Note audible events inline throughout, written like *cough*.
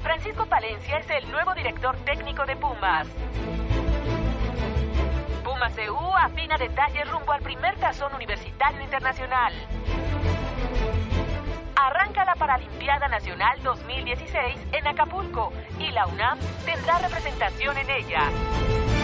Francisco Palencia es el nuevo director técnico de Pumas. Pumas EU afina detalles rumbo al primer tazón universitario internacional. Arranca la Paralimpiada Nacional 2016 en Acapulco y la UNAM tendrá representación en ella.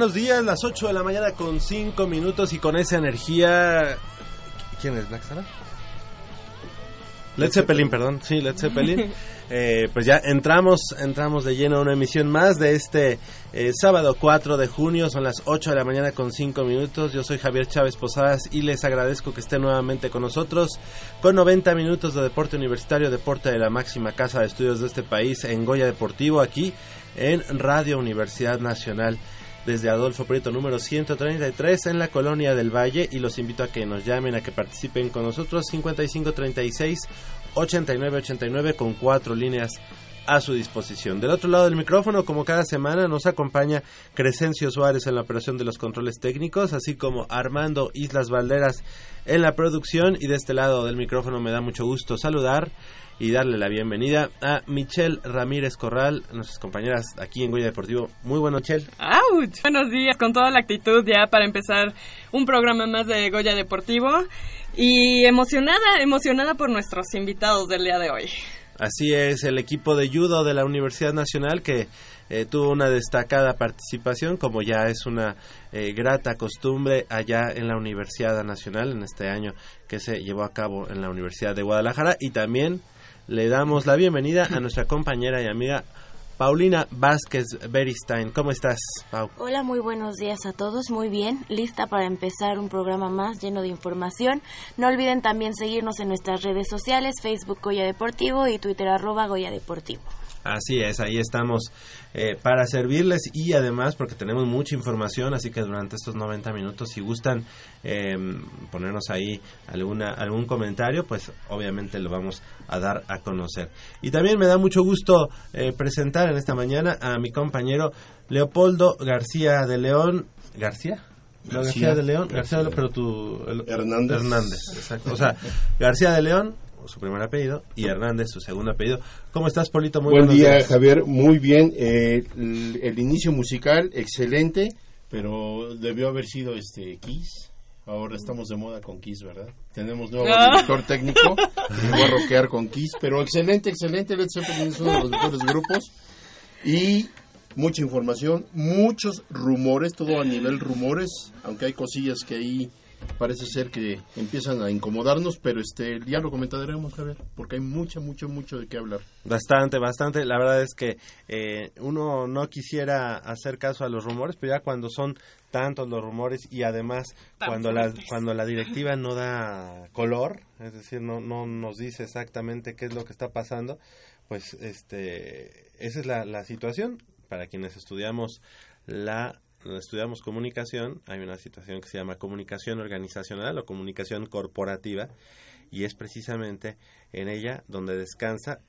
Buenos días, las 8 de la mañana con 5 minutos y con esa energía... ¿Quién es Sabbath? Led Zeppelin, perdón, sí, Led Zeppelin. *laughs* Eh, pues ya entramos, entramos de lleno a una emisión más de este eh, sábado 4 de junio, son las 8 de la mañana con 5 minutos. Yo soy Javier Chávez Posadas y les agradezco que estén nuevamente con nosotros con 90 minutos de deporte universitario, deporte de la máxima casa de estudios de este país en Goya Deportivo, aquí en Radio Universidad Nacional desde Adolfo Prieto número 133 en la Colonia del Valle y los invito a que nos llamen, a que participen con nosotros 5536 8989 con cuatro líneas a su disposición. Del otro lado del micrófono, como cada semana, nos acompaña Crescencio Suárez en la operación de los controles técnicos, así como Armando Islas Valderas en la producción y de este lado del micrófono me da mucho gusto saludar y darle la bienvenida a Michelle Ramírez Corral, nuestras compañeras aquí en Goya Deportivo. Muy bueno, Michelle. ¡Auch! Buenos días, con toda la actitud ya para empezar un programa más de Goya Deportivo. Y emocionada, emocionada por nuestros invitados del día de hoy. Así es, el equipo de judo de la Universidad Nacional que eh, tuvo una destacada participación, como ya es una eh, grata costumbre allá en la Universidad Nacional en este año que se llevó a cabo en la Universidad de Guadalajara. Y también le damos la bienvenida a nuestra compañera y amiga Paulina Vázquez Beristain. ¿Cómo estás, Pau? Hola, muy buenos días a todos. Muy bien, lista para empezar un programa más lleno de información. No olviden también seguirnos en nuestras redes sociales, Facebook Goya Deportivo y Twitter arroba Goya Deportivo. Así es, ahí estamos eh, para servirles y además porque tenemos mucha información, así que durante estos 90 minutos si gustan eh, ponernos ahí alguna algún comentario, pues obviamente lo vamos a dar a conocer. Y también me da mucho gusto eh, presentar en esta mañana a mi compañero Leopoldo García de León. ¿García? No, García de León, García de León, pero tu... el- Hernández. Hernández, exacto. O sea, *laughs* García de León, su primer apellido, y Hernández, su segundo apellido. ¿Cómo estás, Polito? Muy Buen buenos día, días. Javier. Muy bien. Eh, el, el inicio musical, excelente, pero debió haber sido este Kiss. Ahora estamos de moda con Kiss, ¿verdad? Tenemos nuevo Ah. director técnico. *laughs* y voy a rockear con Kiss, pero excelente, excelente. Led Zeppelin es uno de los mejores grupos. Y mucha información, muchos rumores, todo a nivel rumores, aunque hay cosillas que ahí parece ser que empiezan a incomodarnos, pero este ya lo comentaremos, a ver, porque hay mucho, mucho, mucho de qué hablar. Bastante, bastante. La verdad es que eh, uno no quisiera hacer caso a los rumores, pero ya cuando son tantos los rumores y además cuando la, cuando la directiva *laughs* no da color, es decir, no, no nos dice exactamente qué es lo que está pasando, pues este, esa es la, la situación para quienes estudiamos la estudiamos comunicación, hay una situación que se llama comunicación organizacional o comunicación corporativa y es precisamente en ella donde descansa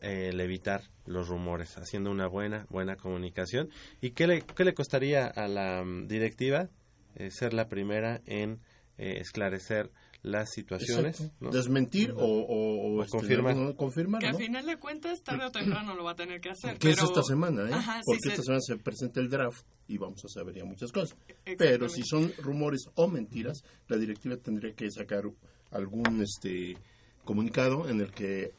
el evitar los rumores, haciendo una buena, buena comunicación. ¿Y qué le, qué le costaría a la mm, directiva eh, ser la primera en eh, esclarecer las situaciones. Desmentir o, o, este, confirmar. confirmar. Que al final de cuentas, tarde o temprano lo va a tener que hacer. Que es esta semana, ¿eh? Porque esta semana se presenta el draft y vamos a saber ya muchas cosas. Pero si son rumores o mentiras, la directiva tendría que sacar algún este comunicado en el que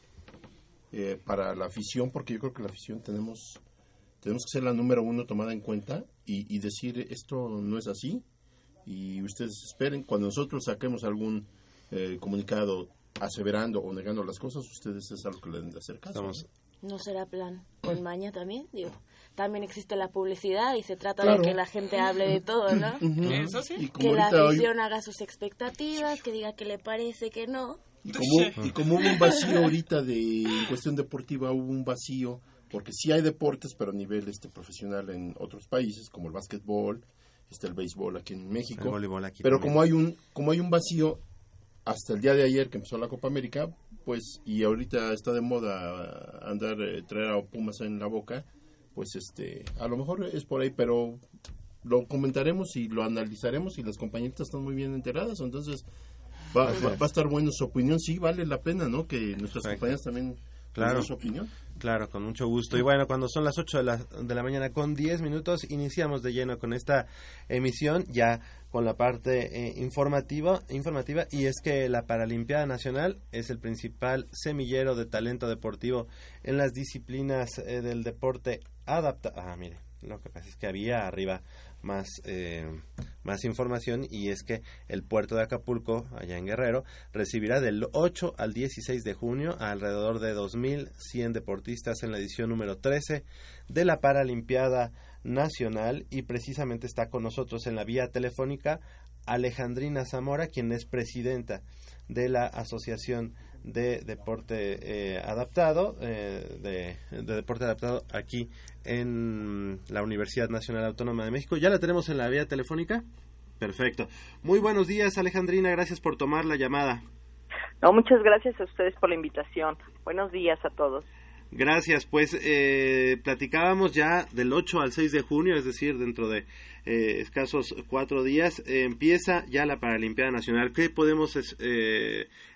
eh, para la afición, porque yo creo que la afición tenemos tenemos que ser la número uno tomada en cuenta y, y decir esto no es así y ustedes esperen, cuando nosotros saquemos algún eh, comunicado aseverando o negando las cosas, ustedes es algo que le deben de hacer caso. ¿no? será plan con maña también? Digo, también existe la publicidad y se trata de que la gente hable de todo, ¿no? Eso sí. Que la afición haga sus expectativas, que diga que le parece que no. Y como, y como hubo un vacío ahorita de en cuestión deportiva, hubo un vacío, porque sí hay deportes, pero a nivel este profesional en otros países, como el básquetbol, está el béisbol aquí en México. pero como hay un como hay un vacío hasta el día de ayer que empezó la Copa América, pues y ahorita está de moda andar eh, traer a Pumas en la boca, pues este a lo mejor es por ahí, pero lo comentaremos y lo analizaremos y las compañeritas están muy bien enteradas, entonces va, va, a estar bueno su opinión, sí vale la pena, ¿no? Que nuestras compañeras también claro. su opinión. Claro, con mucho gusto. Y bueno, cuando son las 8 de la, de la mañana con 10 minutos, iniciamos de lleno con esta emisión, ya con la parte eh, informativa, informativa, y es que la Paralimpiada Nacional es el principal semillero de talento deportivo en las disciplinas eh, del deporte adaptado. Ah, mire, lo que pasa es que había arriba más, eh, más información y es que el puerto de Acapulco, allá en Guerrero, recibirá del 8 al 16 de junio a alrededor de 2.100 deportistas en la edición número 13 de la Paralimpiada Nacional y precisamente está con nosotros en la vía telefónica Alejandrina Zamora, quien es presidenta de la Asociación de deporte eh, adaptado, eh, de, deporte adaptado aquí en la Universidad Nacional Autónoma de México. ¿Ya la tenemos en la vía telefónica? Perfecto. Muy buenos días, Alejandrina. Gracias por tomar la llamada. No, muchas gracias a ustedes por la invitación. Buenos días a todos. Gracias, pues eh, platicábamos ya del 8 al 6 de junio, es decir, dentro de eh, escasos cuatro días, empieza ya la Paralimpiada Nacional. ¿Qué podemos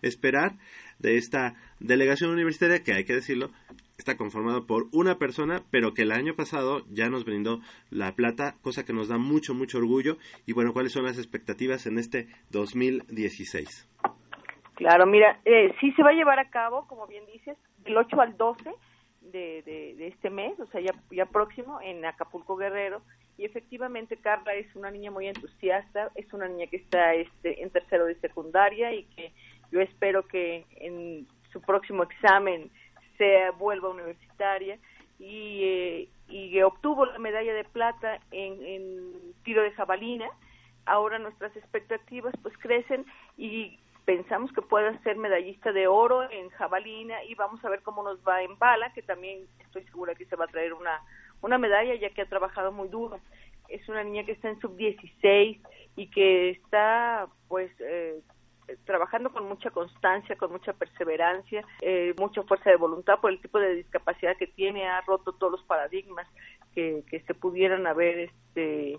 esperar de esta delegación universitaria que hay que decirlo está conformado por una persona, pero que el año pasado ya nos brindó la plata, cosa que nos da mucho, mucho orgullo. Y bueno, ¿cuáles son las expectativas en este 2016? Claro, mira, eh, sí se va a llevar a cabo, como bien dices, del 8 al 12 de, de, este mes, o sea, ya, ya próximo, en Acapulco Guerrero. Y efectivamente, Carla es una niña muy entusiasta, es una niña que está este, en tercero de secundaria y que yo espero que en su próximo examen se vuelva universitaria y, eh, y obtuvo la medalla de plata en, en tiro de jabalina. Ahora nuestras expectativas pues crecen y pensamos que puede ser medallista de oro en jabalina y vamos a ver cómo nos va en bala, que también estoy segura que se va a traer una, una medalla ya que ha trabajado muy duro. Es una niña que está en sub 16 y que está pues eh, trabajando con mucha constancia, con mucha perseverancia, eh, mucha fuerza de voluntad por el tipo de discapacidad que tiene, ha roto todos los paradigmas que, que se pudieran haber este,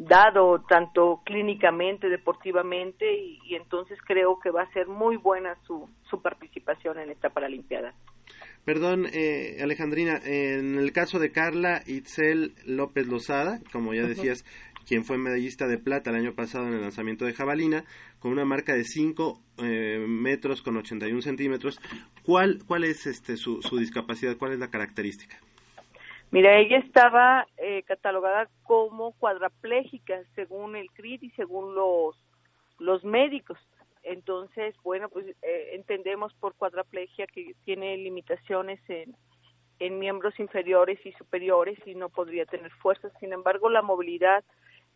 dado tanto clínicamente, deportivamente, y, entonces creo que va a ser muy buena su, su participación en esta Paralimpiada. Perdón, eh, Alejandrina, en el caso de Carla Itzel López Lozada, como ya decías, quien fue medallista de plata el año pasado en el lanzamiento de jabalina, con una marca de 5 eh, metros con 81 centímetros. ¿Cuál, cuál es este, su, su discapacidad? ¿Cuál es la característica? Mira, ella estaba eh, catalogada como cuadraplégica según el CRIT y según los los médicos. Entonces, bueno, pues eh, entendemos por cuadraplegia que tiene limitaciones en, en miembros inferiores y superiores y no podría tener fuerza. Sin embargo, la movilidad,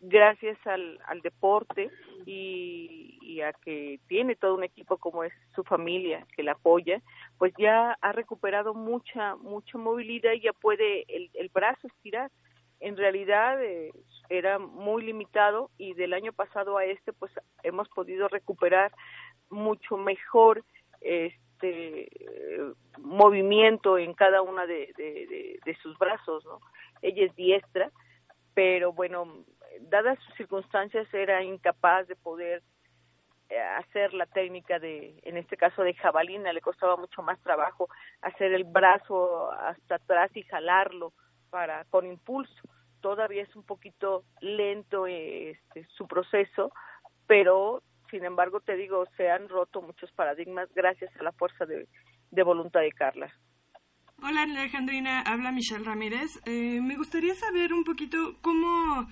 gracias al, al deporte y, y, a que tiene todo un equipo como es su familia que la apoya, pues ya ha recuperado mucha, mucha movilidad y ya puede el, el brazo estirar. En realidad eh, era muy limitado y del año pasado a este pues hemos podido recuperar mucho mejor este movimiento en cada una de, sus brazos, ¿no? Ella es diestra, pero bueno, dadas sus circunstancias era incapaz de poder eh, hacer la técnica de, en este caso de jabalina, le costaba mucho más trabajo hacer el brazo hasta atrás y jalarlo para con impulso. Todavía es un poquito lento este, su proceso, pero sin embargo te digo, se han roto muchos paradigmas gracias a la fuerza de, de voluntad de Carla. Hola Alejandrina, habla Michelle Ramírez. Eh, me gustaría saber un poquito cómo,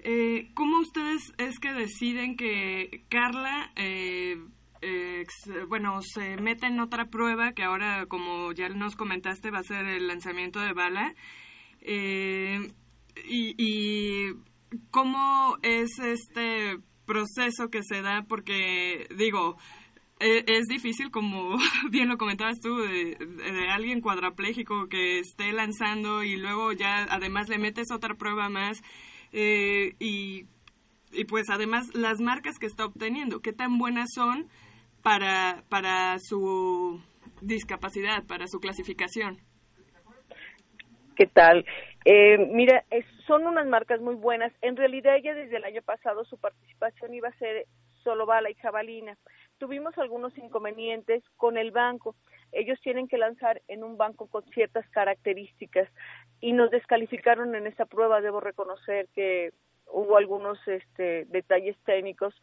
eh, cómo ustedes es que deciden que Carla, eh, bueno, se mete en otra prueba que ahora, como ya nos comentaste, va a ser el lanzamiento de bala. y, y cómo es este proceso que se da, porque digo, e, es difícil, como *laughs* bien lo comentabas tú, de, alguien cuadraplégico que esté lanzando y luego ya además le metes otra prueba más eh, y, y pues además las marcas que está obteniendo, qué tan buenas son para, para su discapacidad, para su clasificación. ¿Qué tal? Eh, mira, son unas marcas muy buenas. En realidad ella desde el año pasado su participación iba a ser solo bala y jabalina. Tuvimos algunos inconvenientes con el banco. Ellos tienen que lanzar en un banco con ciertas características y nos descalificaron en esa prueba. Debo reconocer que hubo algunos este, detalles técnicos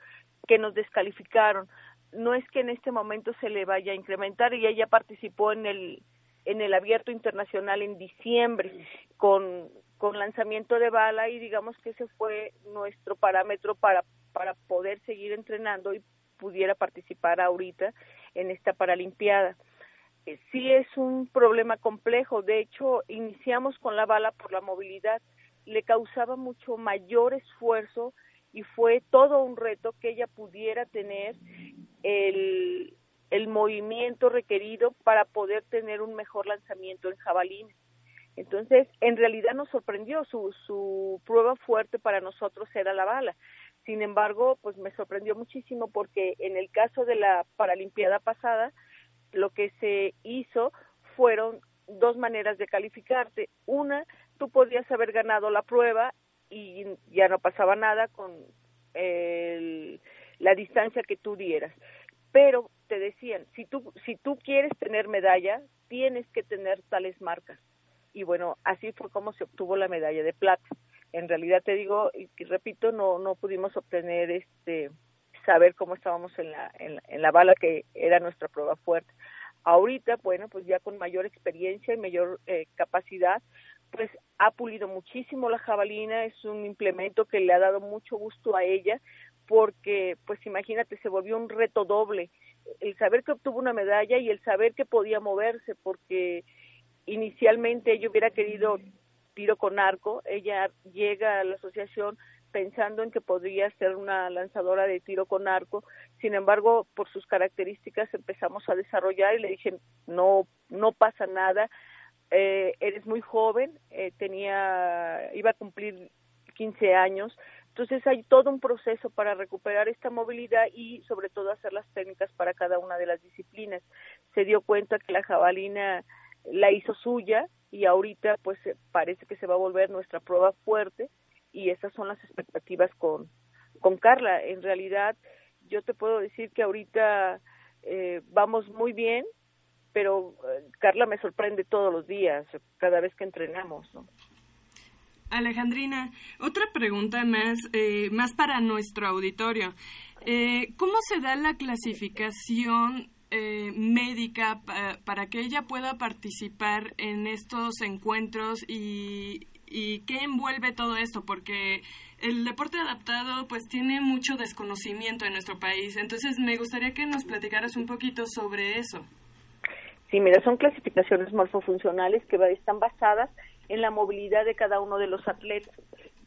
que nos descalificaron. No es que en este momento se le vaya a incrementar y ella participó en el en el abierto internacional en diciembre con, con lanzamiento de bala y digamos que ese fue nuestro parámetro para, para poder seguir entrenando y pudiera participar ahorita en esta Paralimpiada. Eh, sí es un problema complejo, de hecho iniciamos con la bala por la movilidad, le causaba mucho mayor esfuerzo y fue todo un reto que ella pudiera tener el, el movimiento requerido para poder tener un mejor lanzamiento en jabalín. Entonces, en realidad nos sorprendió, su, su prueba fuerte para nosotros era la bala. Sin embargo, pues me sorprendió muchísimo porque en el caso de la Paralimpiada pasada, lo que se hizo fueron dos maneras de calificarte. Una, tú podías haber ganado la prueba y ya no pasaba nada con el, la distancia que tú dieras. Pero te decían, si tú, si tú quieres tener medalla, tienes que tener tales marcas. Y bueno, así fue como se obtuvo la medalla de plata. En realidad te digo, y, repito, no, no pudimos obtener este, saber cómo estábamos en la, en, la bala que era nuestra prueba fuerte. Ahorita, bueno, pues ya con mayor experiencia y mayor eh, capacidad, pues ha pulido muchísimo la jabalina, es un implemento que le ha dado mucho gusto a ella, porque, pues imagínate, se volvió un reto doble el saber que obtuvo una medalla y el saber que podía moverse, porque inicialmente ella hubiera querido tiro con arco, ella llega a la asociación pensando en que podría ser una lanzadora de tiro con arco, sin embargo, por sus características empezamos a desarrollar y le dije, no, no pasa nada, eh, eres muy joven, eh, tenía, iba a cumplir 15 años, entonces hay todo un proceso para recuperar esta movilidad y sobre todo hacer las técnicas para cada una de las disciplinas. Se dio cuenta que la jabalina la hizo suya y ahorita pues parece que se va a volver nuestra prueba fuerte y esas son las expectativas con, con Carla. En realidad yo te puedo decir que ahorita eh, vamos muy bien, pero eh, Carla me sorprende todos los días, cada vez que entrenamos. ¿no? Alejandrina, otra pregunta más, eh, más para nuestro auditorio. Eh, ¿Cómo se da la clasificación eh, médica para que ella pueda participar en estos encuentros y, y qué envuelve todo esto, porque el deporte adaptado pues tiene mucho desconocimiento en nuestro país. Entonces me gustaría que nos platicaras un poquito sobre eso. Sí, mira, son clasificaciones morfofuncionales que están basadas en la movilidad de cada uno de los atletas.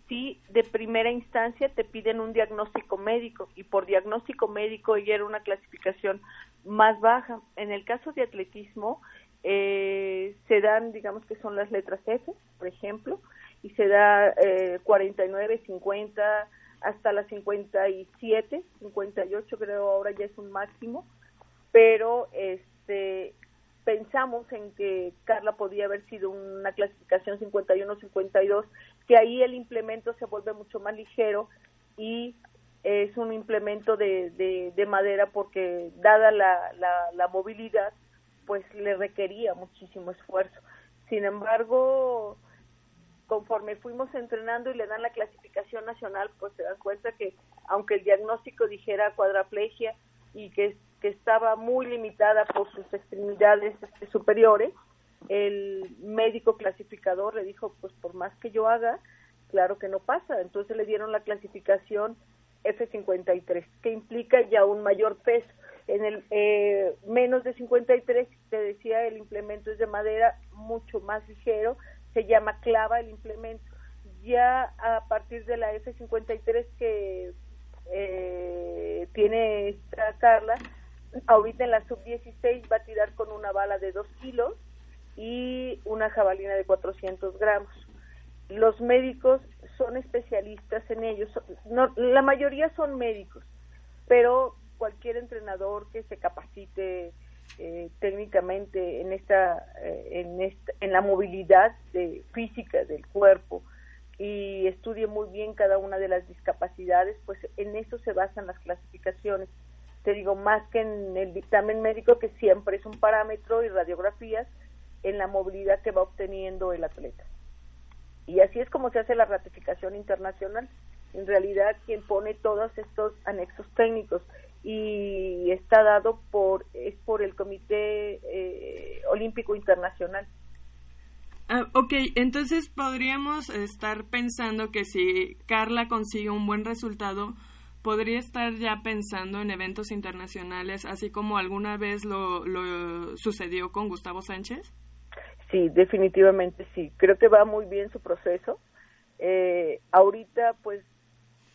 Sí, de primera instancia te piden un diagnóstico médico y por diagnóstico médico ya era una clasificación más baja. En el caso de atletismo eh, se dan, digamos que son las letras F, por ejemplo, y se da eh, 49, 50, hasta las 57, 58 creo ahora ya es un máximo, pero este pensamos en que Carla podía haber sido una clasificación 51-52, que ahí el implemento se vuelve mucho más ligero y es un implemento de, de, madera porque dada la, la, movilidad, pues le requería muchísimo esfuerzo. Sin embargo, conforme fuimos entrenando y le dan la clasificación nacional, pues se dan cuenta que aunque el diagnóstico dijera cuadraplegia y que que estaba muy limitada por sus extremidades este, superiores, el médico clasificador le dijo, pues por más que yo haga, claro que no pasa. Entonces le dieron la clasificación F53, que implica ya un mayor peso. En el eh, menos de 53, te decía, el implemento es de madera mucho más ligero, se llama clava el implemento. Ya a partir de la F53 que eh, tiene esta Carla, ahorita en la sub-16 va a tirar con una bala de 2 kilos y una jabalina de 400 gramos. Los médicos son especialistas en ellos, la mayoría son médicos, pero cualquier entrenador que se capacite eh, técnicamente en esta, eh, en esta, en la movilidad de, física del cuerpo y estudie muy bien cada una de las discapacidades, pues en eso se basan las clasificaciones te digo, más que en el dictamen médico, que siempre es un parámetro y radiografías en la movilidad que va obteniendo el atleta. Y así es como se hace la ratificación internacional. En realidad, quien pone todos estos anexos técnicos y está dado por es por el Comité eh, Olímpico Internacional. Ah, ok, entonces podríamos estar pensando que si Carla consigue un buen resultado, podría estar ya pensando en eventos internacionales, así como alguna vez lo, lo sucedió con Gustavo Sánchez? Sí, definitivamente sí. Creo que va muy bien su proceso. Eh, ahorita, pues,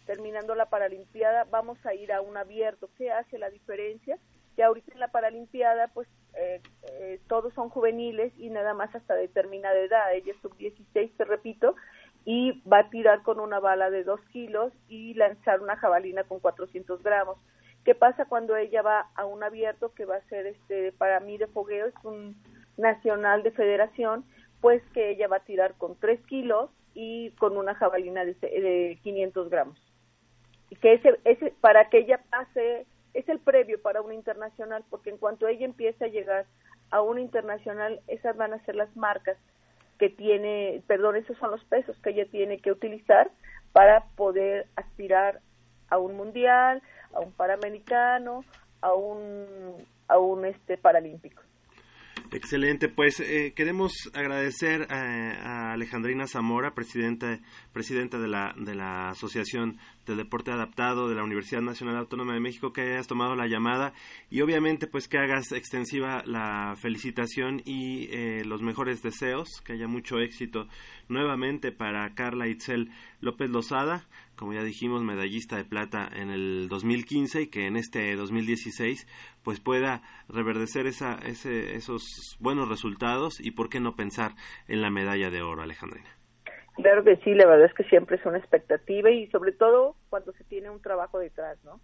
terminando la Paralimpiada, vamos a ir a un abierto. ¿Qué hace la diferencia? Que ahorita en la Paralimpiada, pues, eh, eh, todos son juveniles y nada más hasta determinada edad. Ella es sub-16, te repito, y va a tirar con una bala de 2 kilos y lanzar una jabalina con 400 gramos. ¿Qué pasa cuando ella va a un abierto que va a ser este para mí de fogueo, es un nacional de federación, pues que ella va a tirar con 3 kilos y con una jabalina de, de 500 gramos. Y que ese, ese, para que ella pase, es el previo para una internacional, porque en cuanto ella empiece a llegar a una internacional, esas van a ser las marcas que tiene, perdón, esos son los pesos que ella tiene que utilizar para poder aspirar a un mundial, a un panamericano, a un a un este paralímpico. Excelente, pues eh, queremos agradecer a, Alejandrina Zamora, presidenta, presidenta de la, de la Asociación del Deporte Adaptado de la Universidad Nacional Autónoma de México, que hayas tomado la llamada y obviamente pues que hagas extensiva la felicitación y eh, los mejores deseos, que haya mucho éxito nuevamente para Carla Itzel López Lozada, como ya dijimos, medallista de plata en el 2015 y que en este 2016 pues pueda reverdecer esa, ese, esos buenos resultados y por qué no pensar en la medalla de oro, Alejandrina. Claro que sí, la verdad es que siempre es una expectativa y sobre todo cuando se tiene un trabajo detrás, ¿no?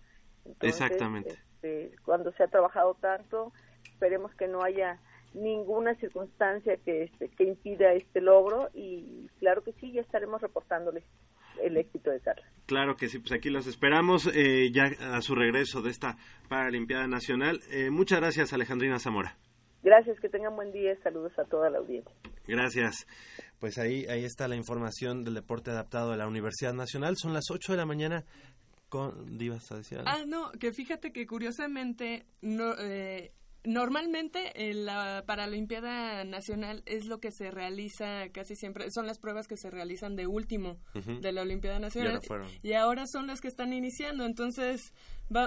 Exactamente. Este, cuando se ha trabajado tanto, esperemos que no haya ninguna circunstancia que, este, que impida este logro y claro que sí, ya estaremos reportándoles el éxito de Carla. Claro que sí, pues aquí los esperamos eh, ya a su regreso de esta Paralimpiada Nacional. Eh, muchas gracias, Alejandrina Zamora. Gracias, que tengan buen día. Saludos a toda la audiencia. Gracias. Pues ahí, ahí está la información del deporte adaptado de la Universidad Nacional. Son las 8 de la mañana. Con, ¿Divas a decir Ah, no, que fíjate que curiosamente no, eh, normalmente en la Paralimpiada Nacional es lo que se realiza casi siempre, son las pruebas que se realizan de último de la Olimpiada Nacional. y ahora son las que están iniciando, entonces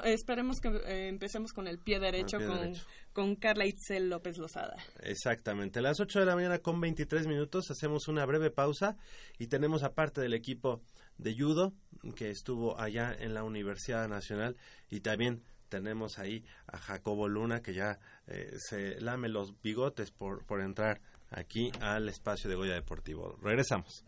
esperemos que eh, empecemos con el pie derecho, con, con Carla Itzel López Lozada. Exactamente, a las 8 de la mañana con 23 minutos hacemos una breve pausa y tenemos aparte del equipo de judo que estuvo allá en la Universidad Nacional y también tenemos ahí a Jacobo Luna que ya eh, se lame los bigotes por, por entrar aquí al espacio de Goya Deportivo. Regresamos.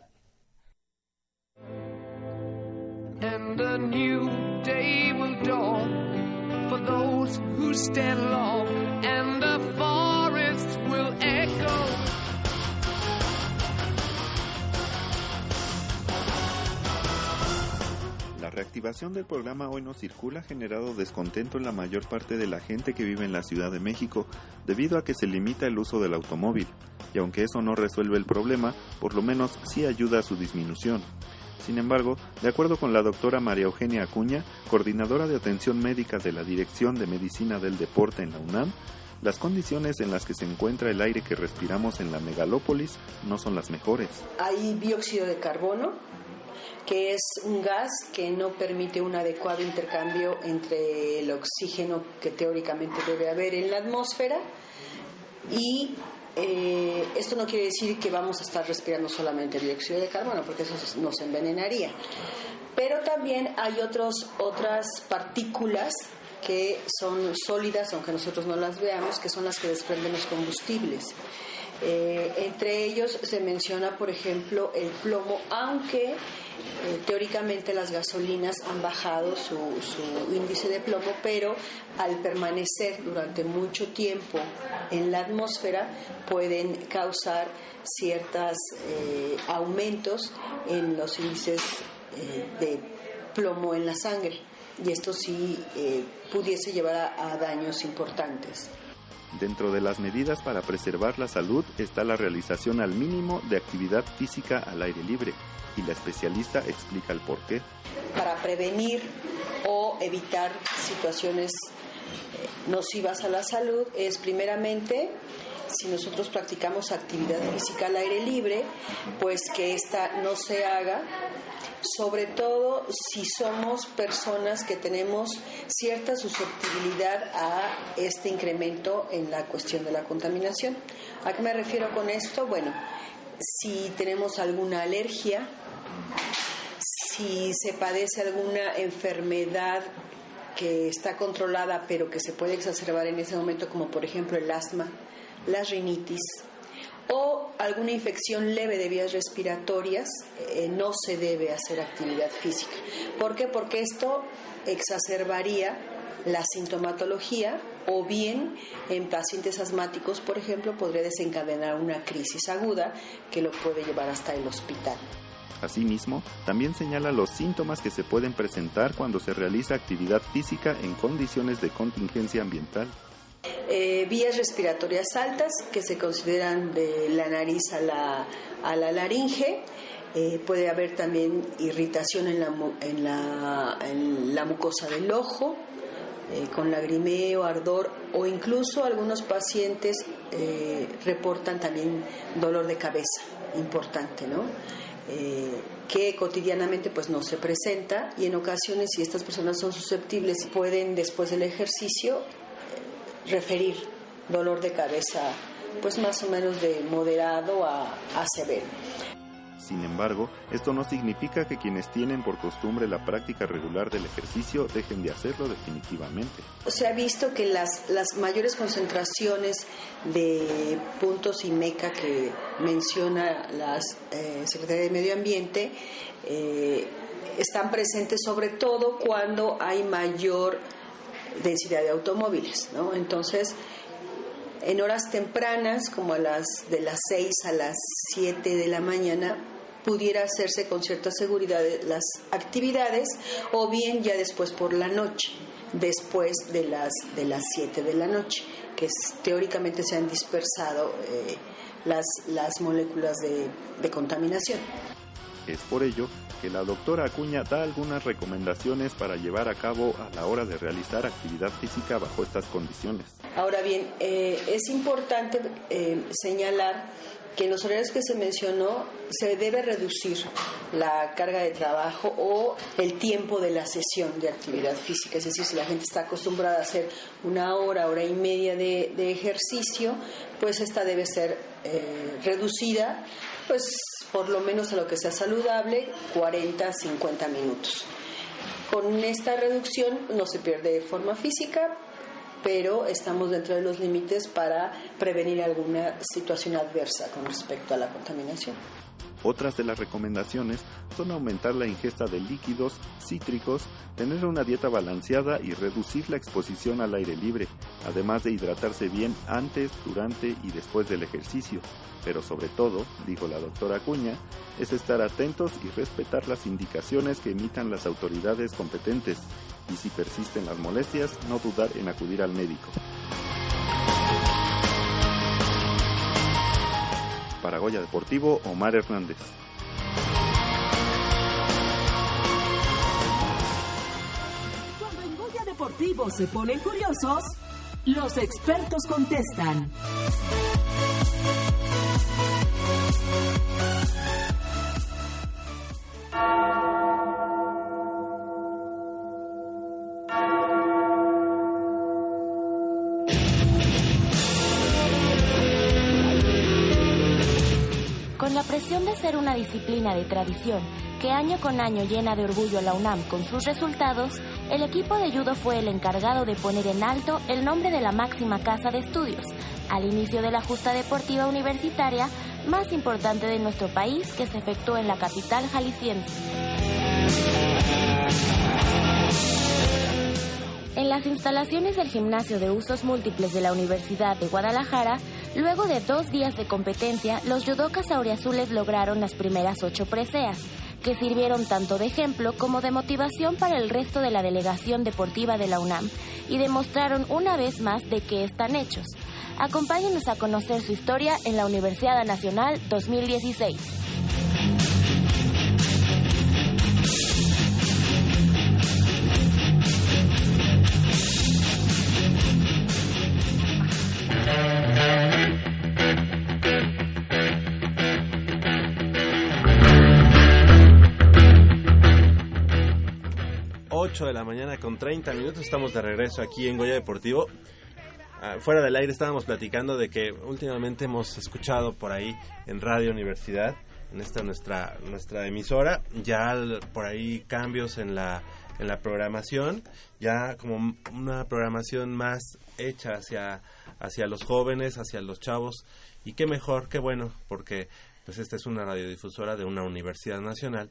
Reactivación del programa Hoy no circula ha generado descontento en la mayor parte de la gente que vive en la Ciudad de México debido a que se limita el uso del automóvil, y aunque eso no resuelve el problema, por lo menos sí ayuda a su disminución. Sin embargo, de acuerdo con la doctora María Eugenia Acuña, coordinadora de atención médica de la Dirección de Medicina del Deporte en la UNAM, las condiciones en las que se encuentra el aire que respiramos en la megalópolis no son las mejores. Hay dióxido de carbono, que es un gas que no permite un adecuado intercambio entre el oxígeno que teóricamente debe haber en la atmósfera y eh, esto no quiere decir que vamos a estar respirando solamente dióxido de carbono, porque eso nos envenenaría. Pero también hay otros, otras partículas que son sólidas, aunque nosotros no las veamos, que son las que desprenden los combustibles. Eh, entre ellos se menciona, por ejemplo, el plomo, aunque eh, teóricamente las gasolinas han bajado su, índice de plomo, pero al permanecer durante mucho tiempo en la atmósfera pueden causar ciertos eh, aumentos en los índices de plomo en la sangre y esto sí pudiese llevar a daños importantes. Dentro de las medidas para preservar la salud está la realización al mínimo de actividad física al aire libre y la especialista explica el por qué. Para prevenir o evitar situaciones eh, nocivas a la salud es primeramente si nosotros practicamos actividad física al aire libre, pues que ésta no se haga sobre todo si somos personas que tenemos cierta susceptibilidad a este incremento en la cuestión de la contaminación. ¿A qué me refiero con esto? Bueno, si tenemos alguna alergia, si se padece alguna enfermedad que está controlada pero que se puede exacerbar en ese momento, como por ejemplo el asma, la rinitis, o alguna infección leve de vías respiratorias, eh, no se debe hacer actividad física. ¿Por qué? Porque esto exacerbaría la sintomatología o bien en pacientes asmáticos, por ejemplo, podría desencadenar una crisis aguda que lo puede llevar hasta el hospital. Asimismo, también señala los síntomas que se pueden presentar cuando se realiza actividad física en condiciones de contingencia ambiental. Eh, vías respiratorias altas que se consideran de la nariz a la, a la laringe. Eh, puede haber también irritación en la, en la, en la mucosa del ojo, eh, con lagrimeo, ardor o incluso algunos pacientes reportan también dolor de cabeza importante, ¿no? que cotidianamente pues no se presenta y en ocasiones si estas personas son susceptibles pueden después del ejercicio referir dolor de cabeza, pues más o menos de moderado a, severo. Sin embargo, esto no significa que quienes tienen por costumbre la práctica regular del ejercicio dejen de hacerlo definitivamente. Se ha visto que las, las mayores concentraciones de puntos y meca que menciona la eh, Secretaría de Medio Ambiente eh, están presentes sobre todo cuando hay mayor densidad de automóviles, ¿no? Entonces, en horas tempranas, como a las de las 6 a las 7 de la mañana, pudiera hacerse con cierta seguridad las actividades o bien ya después por la noche, después de las de las 7 de la noche, que teóricamente se han dispersado eh, las, las moléculas de, de contaminación. Es por ello que la doctora Acuña da algunas recomendaciones para llevar a cabo a la hora de realizar actividad física bajo estas condiciones. Ahora bien, eh, es importante eh, señalar que en los horarios que se mencionó se debe reducir la carga de trabajo o el tiempo de la sesión de actividad física. Es decir, si la gente está acostumbrada a hacer una hora, hora y media de, ejercicio, pues esta debe ser eh, reducida, pues por lo menos a lo que sea saludable, 40, 50 minutos. Con esta reducción no se pierde forma física, pero estamos dentro de los límites para prevenir alguna situación adversa con respecto a la contaminación. Otras de las recomendaciones son aumentar la ingesta de líquidos, cítricos, tener una dieta balanceada y reducir la exposición al aire libre, además de hidratarse bien antes, durante y después del ejercicio. Pero sobre todo, dijo la doctora Cuña, es estar atentos y respetar las indicaciones que emitan las autoridades competentes y si persisten las molestias, no dudar en acudir al médico. Para Goya Deportivo, Omar Hernández. Cuando en Goya Deportivo se ponen curiosos, los expertos contestan. Presión de ser una disciplina de tradición que año con año llena de orgullo a la UNAM con sus resultados, el equipo de judo fue el encargado de poner en alto el nombre de la máxima casa de estudios, al inicio de la justa deportiva universitaria más importante de nuestro país que se efectuó en la capital jalisciense. En las instalaciones del gimnasio de usos múltiples de la Universidad de Guadalajara, luego de dos días de competencia, los judocas auriazules lograron las primeras ocho preseas, que sirvieron tanto de ejemplo como de motivación para el resto de la delegación deportiva de la UNAM y demostraron una vez más de qué están hechos. Acompáñenos a conocer su historia en la Universidad Nacional 2016. 8 de la mañana con 30 minutos. Estamos de regreso aquí en Goya Deportivo. Ah, fuera del aire estábamos platicando de que últimamente hemos escuchado por ahí en Radio Universidad, en esta nuestra, nuestra emisora, ya por ahí cambios en la, en la programación, ya como una programación más hecha hacia, hacia los jóvenes, hacia los chavos. Y qué mejor, qué bueno, porque pues esta es una radiodifusora de una universidad nacional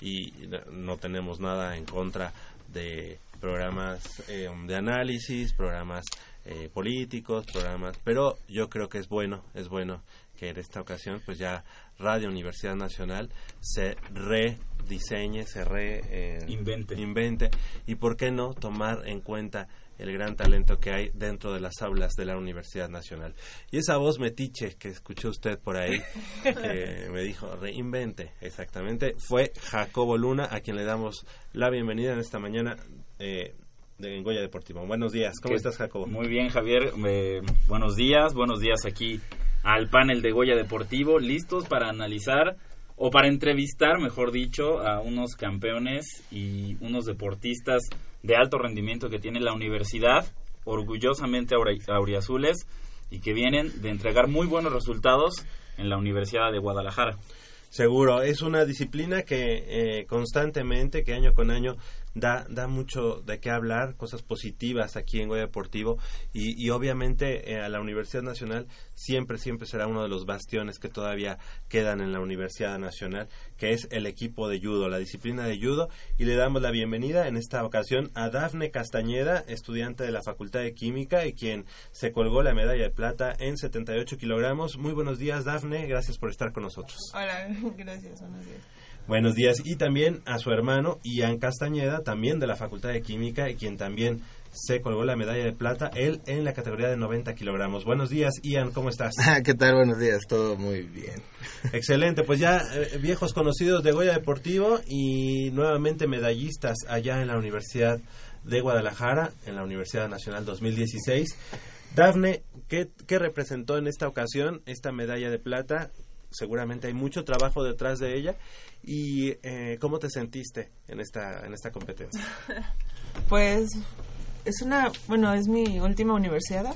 y no tenemos nada en contra de programas eh, de análisis, programas eh, políticos, programas, pero yo creo que es bueno, es bueno que en esta ocasión pues ya Radio Universidad Nacional se rediseñe, se reinvente eh, invente. Y por qué no tomar en cuenta el gran talento que hay dentro de las aulas de la Universidad Nacional. Y esa voz metiche que escuchó usted por ahí, que *laughs* me dijo reinvente, exactamente, fue Jacobo Luna, a quien le damos la bienvenida en esta mañana. Eh, de Goya Deportivo. Buenos días, ¿cómo estás Jacobo? Muy bien Javier, eh, buenos días, buenos días aquí al panel de Goya Deportivo, listos para analizar o para entrevistar, mejor dicho, a unos campeones y unos deportistas de alto rendimiento que tiene la universidad, orgullosamente auriazules, y que vienen de entregar muy buenos resultados en la Universidad de Guadalajara. Seguro, es una disciplina que eh, constantemente, que año con año, da, da mucho de qué hablar, cosas positivas aquí en Goya Deportivo y, y obviamente eh, a la Universidad Nacional siempre, siempre será uno de los bastiones que todavía quedan en la Universidad Nacional, que es el equipo de judo, la disciplina de judo y le damos la bienvenida en esta ocasión a Dafne Castañeda, estudiante de la Facultad de Química y quien se colgó la medalla de plata en 78 kilogramos. Muy buenos días Dafne, gracias por estar con nosotros. Hola, *laughs* gracias, buenos días. Buenos días. Y también a su hermano Ian Castañeda, también de la Facultad de Química, y quien también se colgó la medalla de plata, él en la categoría de 90 kilogramos. Buenos días, Ian, ¿cómo estás? *laughs* ¿Qué tal? Buenos días, todo muy bien. *laughs* Excelente, pues ya eh, viejos conocidos de Goya Deportivo y nuevamente medallistas allá en la Universidad de Guadalajara, en la Universidad Nacional 2016. Dafne, ¿qué, qué representó en esta ocasión esta medalla de plata? Seguramente hay mucho trabajo detrás de ella. ¿Y eh, cómo te sentiste en esta, en esta competencia? *laughs* Pues es una, bueno, es mi última universidad.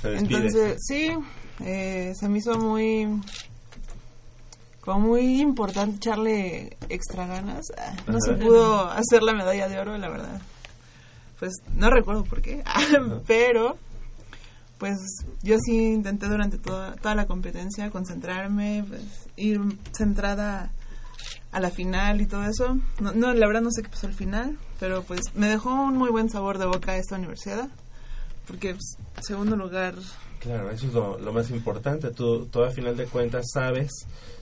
Se. Entonces, sí, eh, se me hizo muy, como muy importante echarle extra ganas. Ah, No se pudo hacer la medalla de oro, la verdad. Pues no recuerdo por qué, *laughs* pero pues yo sí intenté durante toda, toda la competencia concentrarme, pues, ir centrada a la final y todo eso. No, no, la verdad no sé qué pasó al final, pero pues me dejó un muy buen sabor de boca esta universidad, porque pues, segundo lugar, Claro, eso es lo, lo más importante. Tú, tú a final de cuentas sabes,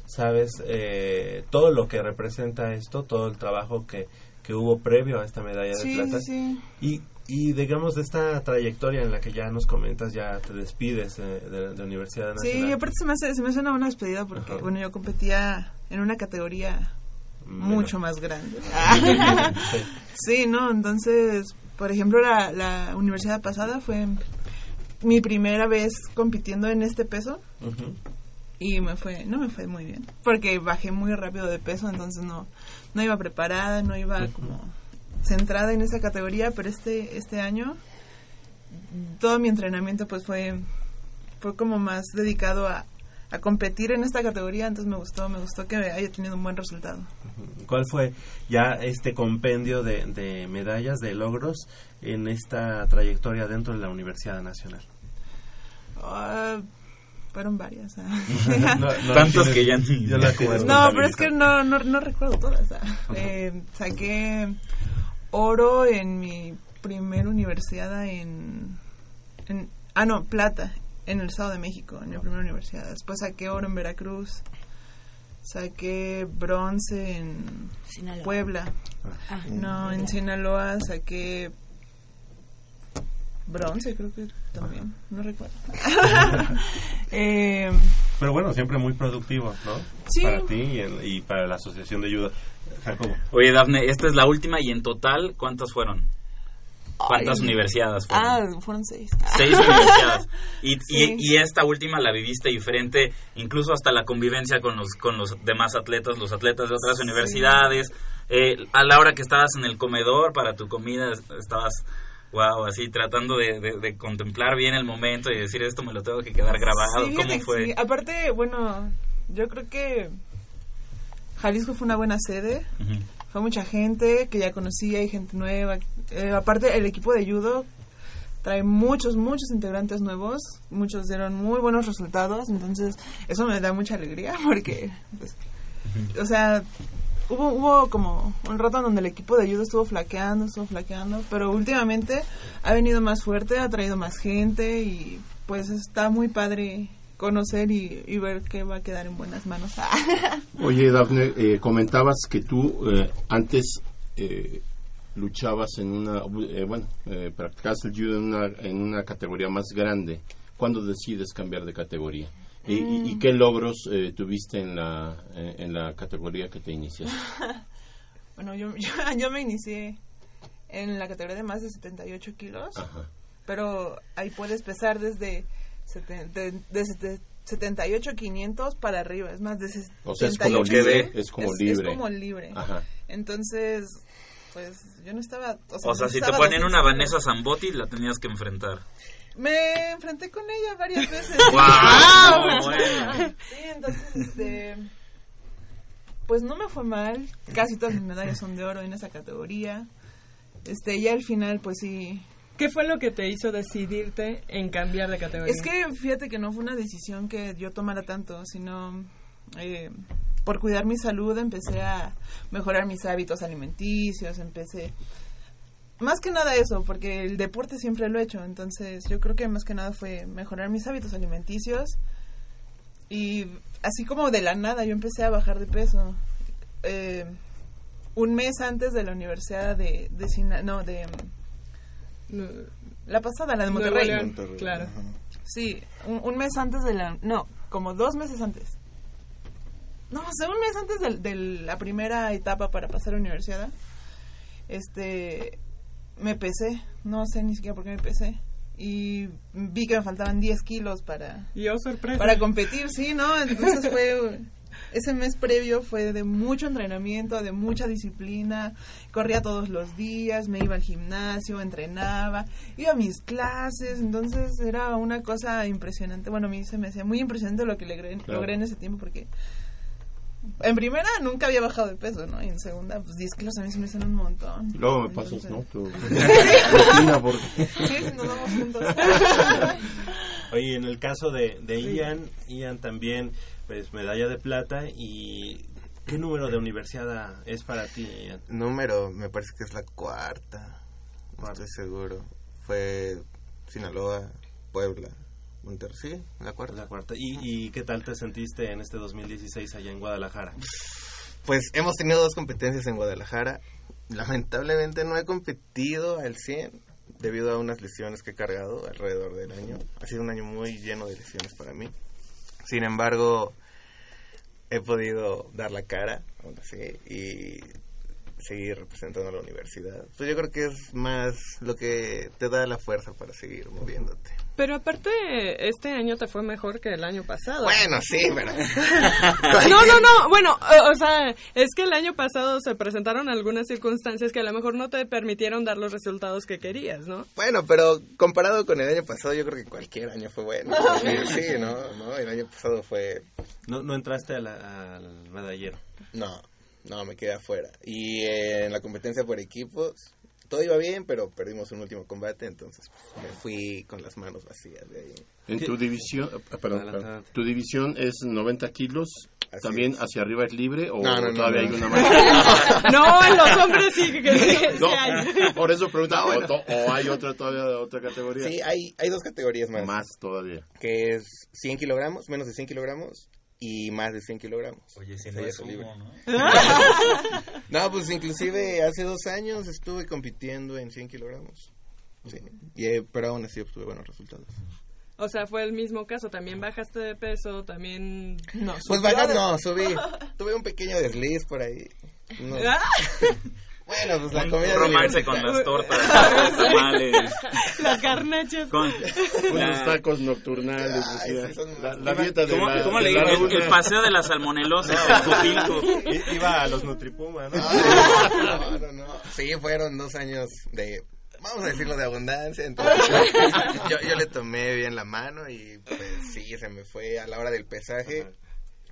sabes eh, todo lo que representa esto, todo el trabajo que, que hubo previo a esta medalla Sí, de plata. sí, Y, y digamos de esta trayectoria en la que ya nos comentas, ya te despides eh, de, de Universidad Nacional. sí, aparte se me hace, se me hace una despedida porque, bueno, yo competía en una categoría mucho más grande. *laughs* sí, ¿no? Entonces, por ejemplo, la, la universidad pasada fue mi primera vez compitiendo en este peso y me fue no me fue muy bien porque bajé muy rápido de peso entonces no no iba preparada no iba como centrada en esa categoría pero este este año todo mi entrenamiento pues fue fue como más dedicado a, a competir en esta categoría entonces me gustó me gustó que haya tenido un buen resultado ¿Cuál fue ya este compendio de, de medallas, de logros en esta trayectoria dentro de la Universidad Nacional? Ah, fueron varias ah. *laughs* No, tienes- que ya *laughs* No, pero es que no, no, no recuerdo todas. ah. Eh, saqué oro en mi primer universidad en, en... Ah, no, plata, en el Estado de México, en mi primera universidad. Después saqué oro en Veracruz. Saqué bronce en Sinaloa. Puebla. Ah. No, en Sinaloa saqué bronce, creo que también. No recuerdo. *laughs* eh, Pero bueno, siempre muy productivo, ¿no? Sí. Para ti y, el- y para la Asociación de Judo. Jacobo. Oye, Dafne, esta es la última y en total, ¿cuántas fueron? ¿Cuántas Ay. universidades fueron? Ah, fueron seis. Seis universidades. *laughs* Y, Sí. y, y esta última la viviste diferente, incluso hasta la convivencia con los, con los demás atletas, los atletas de otras Sí. universidades. Eh, a la hora que estabas en el comedor para tu comida, es- estabas, wow, así tratando de, de- de contemplar bien el momento y decir esto me lo tengo que quedar grabado. Sí, ¿Cómo fue? sí. Aparte, bueno, yo creo que Jalisco fue una buena sede. Fue mucha gente que ya conocía, hay gente nueva. Eh, aparte, el equipo de judo trae muchos, muchos integrantes nuevos. Muchos dieron muy buenos resultados. Entonces, eso me da mucha alegría *laughs* porque, pues, o sea, hubo, hubo como un rato en donde el equipo de judo estuvo flaqueando, estuvo flaqueando. Pero últimamente ha venido más fuerte, ha traído más gente y pues está muy padre conocer y, y ver que va a quedar en buenas manos. *laughs* Oye, Dafne, eh, comentabas que tú eh, antes eh, luchabas en una, eh, bueno, eh, practicabas el judo en una, en una categoría más grande. ¿Cuándo decides cambiar de categoría? ¿Y, y- y Mm. qué logros eh, tuviste en la, en, en la categoría que te iniciaste? *laughs* Bueno, yo, yo, *laughs* yo me inicié en la categoría de más de 78 kilos, Ajá. pero ahí puedes pesar desde, seten- de, desde 78 500 para arriba, es más de O sea, es 78 como libre, es como libre. Es como libre. Ajá. Entonces, pues yo no estaba... O sea, si te ponen una 200. Vanessa Zambotti, la tenías que enfrentar. Me enfrenté con ella varias veces. *laughs* ¡Guau! Bueno. Sí, entonces, este... Pues no me fue mal. Casi todas mis medallas son de oro en esa categoría. Este, ya al final, pues sí. ¿Qué fue lo que te hizo decidirte en cambiar de categoría? Es que fíjate que no fue una decisión que yo tomara tanto, sino eh, por cuidar mi salud empecé a mejorar mis hábitos alimenticios, empecé... Más que nada eso, porque el deporte siempre lo he hecho, entonces yo creo que más que nada fue mejorar mis hábitos alimenticios y así como de la nada yo empecé a bajar de peso. Eh, un mes antes de la universidad de, de Sina- no, de, La pasada, la de Monterrey. León, claro. Sí, un, un mes antes de la... No, como dos meses antes. No, o sea, un mes antes de, de la primera etapa para pasar a la universidad. Este... Me pesé. No sé ni siquiera por qué me pesé. Y vi que me faltaban 10 kilos para... Y oh, sorpresa. Para competir, sí, ¿no? Entonces fue... *laughs* Ese mes previo fue de mucho entrenamiento, de mucha disciplina. Corría todos los días, me iba al gimnasio, entrenaba, iba a mis clases. Entonces era una cosa impresionante. Bueno, a mí se me hacía muy impresionante lo que logré, Claro. logré en ese tiempo porque en primera nunca había bajado de peso, ¿no? Y en segunda, pues 10 kilos a mí se me hacen un montón. Luego me pasas, Entonces- ¿no? Tu *laughs* rutina, porque- Sí, nos vamos juntos. *laughs* Oye, en el caso de, de Ian, Ian también, pues medalla de plata y ¿qué número de universidad es para ti, Ian? Número, me parece que es la cuarta. No estoy seguro. Fue Sinaloa, Puebla, Monterrey. Sí, la cuarta. La cuarta. ¿Y, ¿Y qué tal te sentiste en este 2016 allá en Guadalajara? Pues hemos tenido dos competencias en Guadalajara. Lamentablemente no he competido al 100 debido a unas lesiones que he cargado alrededor del año. Ha sido un año muy lleno de lesiones para mí. Sin embargo, he podido dar la cara, aún así, y seguir representando a la universidad. Pues yo creo que es más lo que te da la fuerza para seguir moviéndote. Pero aparte, este año te fue mejor que el año pasado. Bueno, sí, pero... *laughs* No, no, no. Bueno, o sea, es que el año pasado se presentaron algunas circunstancias que a lo mejor no te permitieron dar los resultados que querías, ¿no? Bueno, pero comparado con el año pasado, yo creo que cualquier año fue bueno. Sí, sí, ¿no? ¿no? El año pasado fue... ¿No, no entraste a la- al medallero? No, no, me quedé afuera. Y eh, en la competencia por equipos, todo iba bien, pero perdimos un último combate, entonces pues, me fui con las manos vacías de ahí. En tu división, ah, perdón, tu división es 90 kilos. Así ¿También es. hacia arriba es libre o No, no, no, todavía no. hay una *laughs* marca? No, en los hombres sí que sí, sí hay. por eso pregunta, No, bueno. o, hay otra todavía otra categoría? Sí, hay, hay dos categorías más. Más todavía. Que es 100 kilogramos, menos de 100 kilogramos y más de 100 kilogramos. Oye, si no es libre. humo, *laughs* *laughs* no, pues inclusive hace dos años estuve compitiendo en 100 kilogramos. Sí, y, eh, pero aún así obtuve buenos resultados. O sea, fue el mismo caso. También bajaste de peso, también... No, Pues bajar no, subí. *laughs* Tuve un pequeño desliz por ahí. No. Bueno, pues la Un comida romance de- con las tortas, *laughs* los tamales. Las garnachas. Con Unos tacos nocturnales, Ay, sí, la, la dieta de ¿Cómo, la, cómo de le la digo? El, el paseo de la salmonelosis en *laughs* Iba a los Nutripumas, ¿no? *laughs* No, no, no. Sí, fueron dos años de, vamos a decirlo, de abundancia. Entonces, yo, yo le tomé bien la mano y pues sí, se me fue a la hora del pesaje.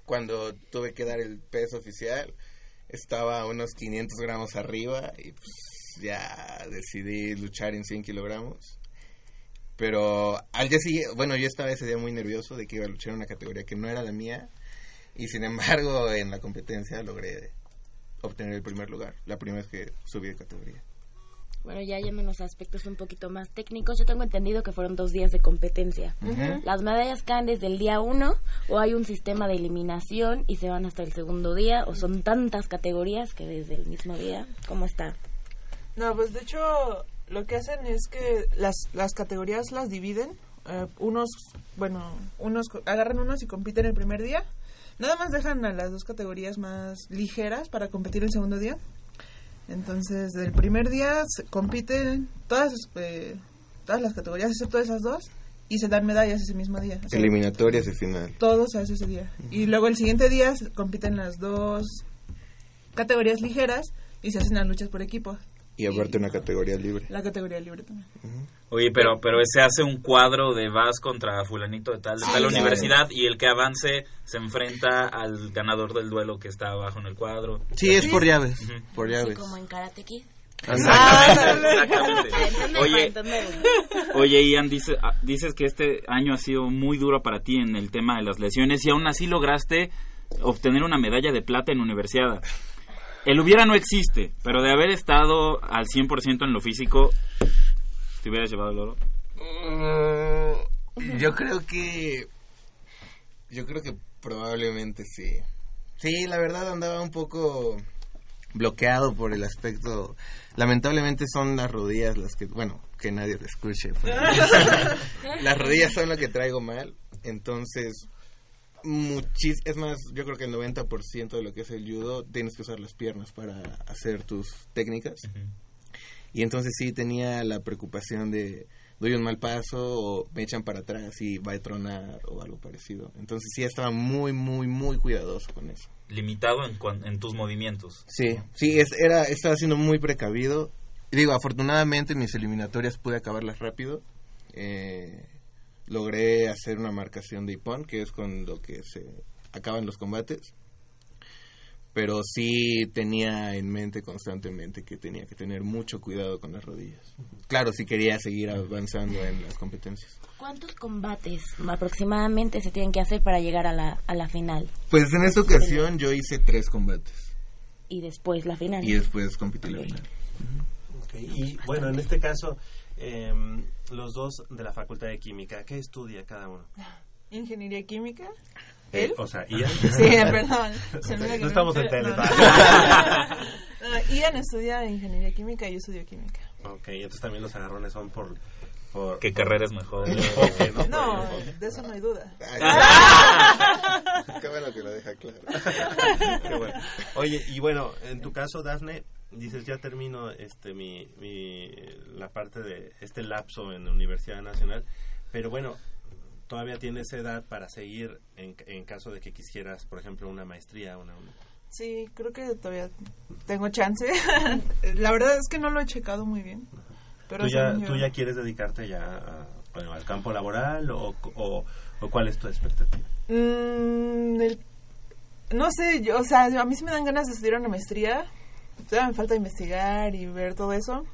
Cuando tuve que dar el peso oficial, estaba unos 500 gramos arriba y pues ya decidí luchar en 100 kilogramos. Pero al día siguiente, bueno, yo estaba ese día muy nervioso de que iba a luchar en una categoría que no era la mía. Y sin embargo, en la competencia logré obtener el primer lugar, la primera vez que subí de categoría. Bueno, ya yéndonos a aspectos un poquito más técnicos, yo tengo entendido que fueron dos días de competencia. ¿Las medallas caen desde el día uno o hay un sistema de eliminación y se van hasta el segundo día o son tantas categorías que desde el mismo día? ¿Cómo está? No, pues de hecho lo que hacen es que las, las categorías las dividen. Eh, unos, bueno, unos co- agarran unos y compiten el primer día. Nada más dejan a las dos categorías más ligeras para competir el segundo día. Entonces, el primer día se compiten todas, eh, todas las categorías, excepto esas dos, y se dan medallas ese mismo día. O sea, Eliminatorias y final. todo se hace ese día. Y luego el siguiente día se compiten las dos categorías ligeras y se hacen las luchas por equipo. Y aparte una categoría libre. La categoría libre también. Oye, pero pero se hace un cuadro de vas contra fulanito de tal, de Sí, tal claro. universidad y el que avance se enfrenta al ganador del duelo que está abajo en el cuadro. Sí, es por llaves. Ujú. Por Así llaves. como en Karate Kid. Exactamente, exactamente. Para entender, Oye. Oye, Ian, dice, ah, dices que este año ha sido muy duro para ti en el tema de las lesiones y aún así lograste obtener una medalla de plata en universidad. El hubiera no existe, pero de haber estado al 100% en lo físico, ¿te hubieras llevado el oro? Mm, yo creo que. Yo creo que probablemente sí. Sí, la verdad andaba un poco bloqueado por el aspecto. Lamentablemente son las rodillas las que, bueno, que nadie lo escuche. pues. *laughs* las rodillas son lo que traigo mal, entonces muchis es más, yo creo que el 90% de lo que es el judo tienes que usar las piernas para hacer tus técnicas. Y entonces sí tenía la preocupación de doy un mal paso o me echan para atrás y va a tronar o algo parecido. Entonces sí estaba muy, muy, muy cuidadoso con eso. Limitado en, cuan- en tus movimientos. Sí, sí, es, era, estaba siendo muy precavido. Y digo, afortunadamente en mis eliminatorias pude acabarlas rápido. Eh, logré hacer una marcación de Ipon, que es con lo que se acaban los combates. Pero sí tenía en mente constantemente que tenía que tener mucho cuidado con las rodillas. Claro, si quería seguir avanzando en las competencias. ¿Cuántos combates aproximadamente se tienen que hacer para llegar a la, a la final? Pues en esta ocasión yo hice tres combates Y después la final. y después competí la final. Ok, Y bueno, en este caso, em, los dos de la Facultad de Química, ¿qué estudia cada uno? Ingeniería química. Eh, ¿Él? o sea, Ian. *laughs* Sí, perdón. *laughs* Se me no estamos en tele. no. No, *laughs* Ian estudia ingeniería química y yo estudio química. ok, entonces también los agarrones son por... por ¿Qué carrera es mejor? Enfoque, ¿no? No, de eso no hay duda. Qué bueno que lo deja claro. Qué bueno. Oye, y bueno, en tu caso, Dafne, dices, ya termino este mi, mi la parte de este lapso en la Universidad Nacional, pero bueno, todavía tienes edad para seguir en, en caso de que quisieras, por ejemplo, una maestría, una... una- Sí, creo que todavía tengo chance. *laughs* La verdad es que no lo he checado muy bien. Pero ¿Tú, ya, yo- ¿Tú ya quieres dedicarte ya a- bueno, al campo laboral o, o, o cuál es tu expectativa? Mm, el- no sé, yo, o sea, a mí sí me dan ganas de estudiar una maestría. Todavía me falta investigar y ver todo eso.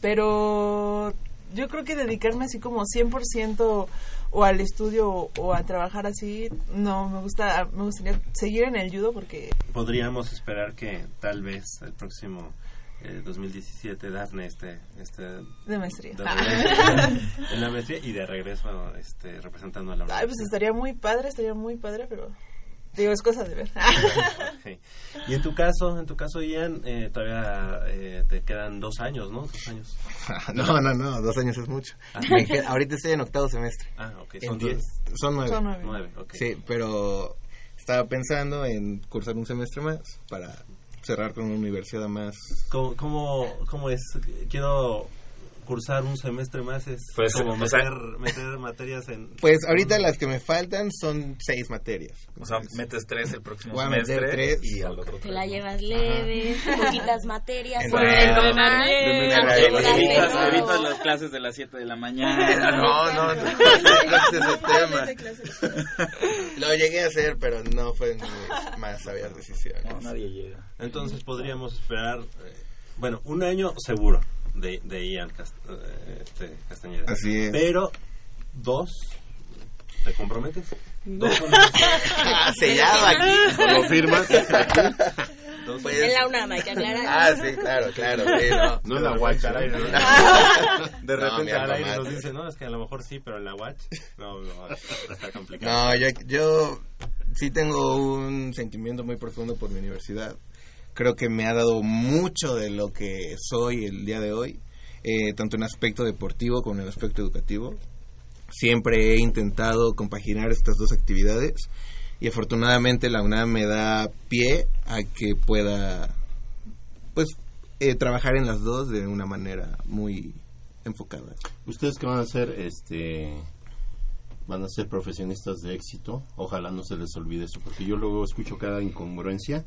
Pero yo creo que dedicarme así como 100% o al estudio o, o a trabajar así, no, me gusta, me gustaría seguir en el judo porque... Podríamos esperar que tal vez el próximo eh, 2017 Dafne esté, esté De maestría. de regreso *laughs* en la maestría y de regreso este, representando a la Ay, pues universidad. estaría muy padre, estaría muy padre, pero... Digo, es cosa de ver. *laughs* Y en tu caso, en tu caso, Ian, eh, todavía eh, te quedan dos años, ¿no? Dos años. *laughs* No, no, no, dos años es mucho. Ah. Ahorita estoy en octavo semestre. Ah, ok, son Entonces, diez. Son nueve. Son nueve. Sí, pero estaba pensando en cursar un semestre más para cerrar con una universidad más. ¿Cómo, cómo, cómo es? Quiero cursar un semestre más, es Pues, como o meter, sea- meter materias en... Pues ahorita las que me faltan son seis materias. O sea, metes tres el próximo Voy a meter semestre tres. y al otro Te tres. la llevas leve, poquitas materias, evitas, no. evitas las clases de las 7 de la mañana. No, no, no. Lo llegué a hacer, pero no fue más sabias decisiones. No, nadie llega. Entonces podríamos esperar, eh, bueno, un año seguro de, de Ian Cast- eh, este, Castañeda. Así es. Pero dos, ¿te comprometes? Dos Ah, *laughs* sellado aquí. ¿Lo firmas? *laughs* Dos Pues- En la UNAM, hay que aclarar. Ah, sí, claro, claro. sí, no. No en la Watch, al aire, ¿no? *laughs* De No, repente al aire nos dice, no, es que a lo mejor sí, pero en la watch, no, no, está complicado. No, yo, yo sí tengo un sentimiento muy profundo por mi universidad. Creo que me ha dado mucho de lo que soy el día de hoy, eh, tanto en aspecto deportivo como en aspecto educativo. Siempre he intentado compaginar estas dos actividades y afortunadamente la UNAM me da pie a que pueda pues eh, trabajar en las dos de una manera muy enfocada. Ustedes que van a ser, este, van a ser profesionistas de éxito, ojalá no se les olvide eso, porque yo luego escucho cada incongruencia.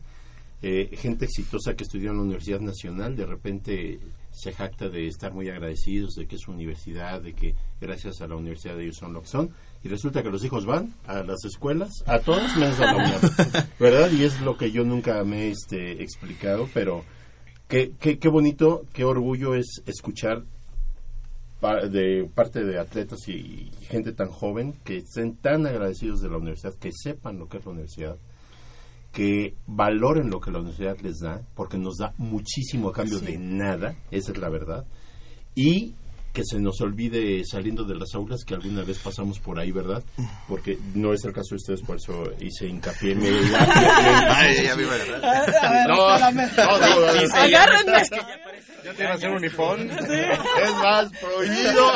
Eh, gente exitosa que estudió en la Universidad Nacional de repente se jacta de estar muy agradecidos de que es su universidad, de que gracias a la universidad ellos son lo que son, y resulta que los hijos van a las escuelas, a todas menos a la UNAM, *laughs* ¿verdad? Y es lo que yo nunca me he este, explicado, pero qué, qué, qué bonito, qué orgullo es escuchar de parte de atletas y gente tan joven que estén tan agradecidos de la universidad, que sepan lo que es la universidad, que valoren lo que la universidad les da, porque nos da muchísimo a cambio Sí. de nada, esa es la verdad, y que se nos olvide saliendo de las aulas que alguna vez pasamos por ahí, ¿verdad? Porque no es el caso de ustedes, por eso hice hincapié. en el- Ay, ya me. No, no, no, no. ¿Ya te iba a hacer un iPhone? *laughs* Es más, prohibido.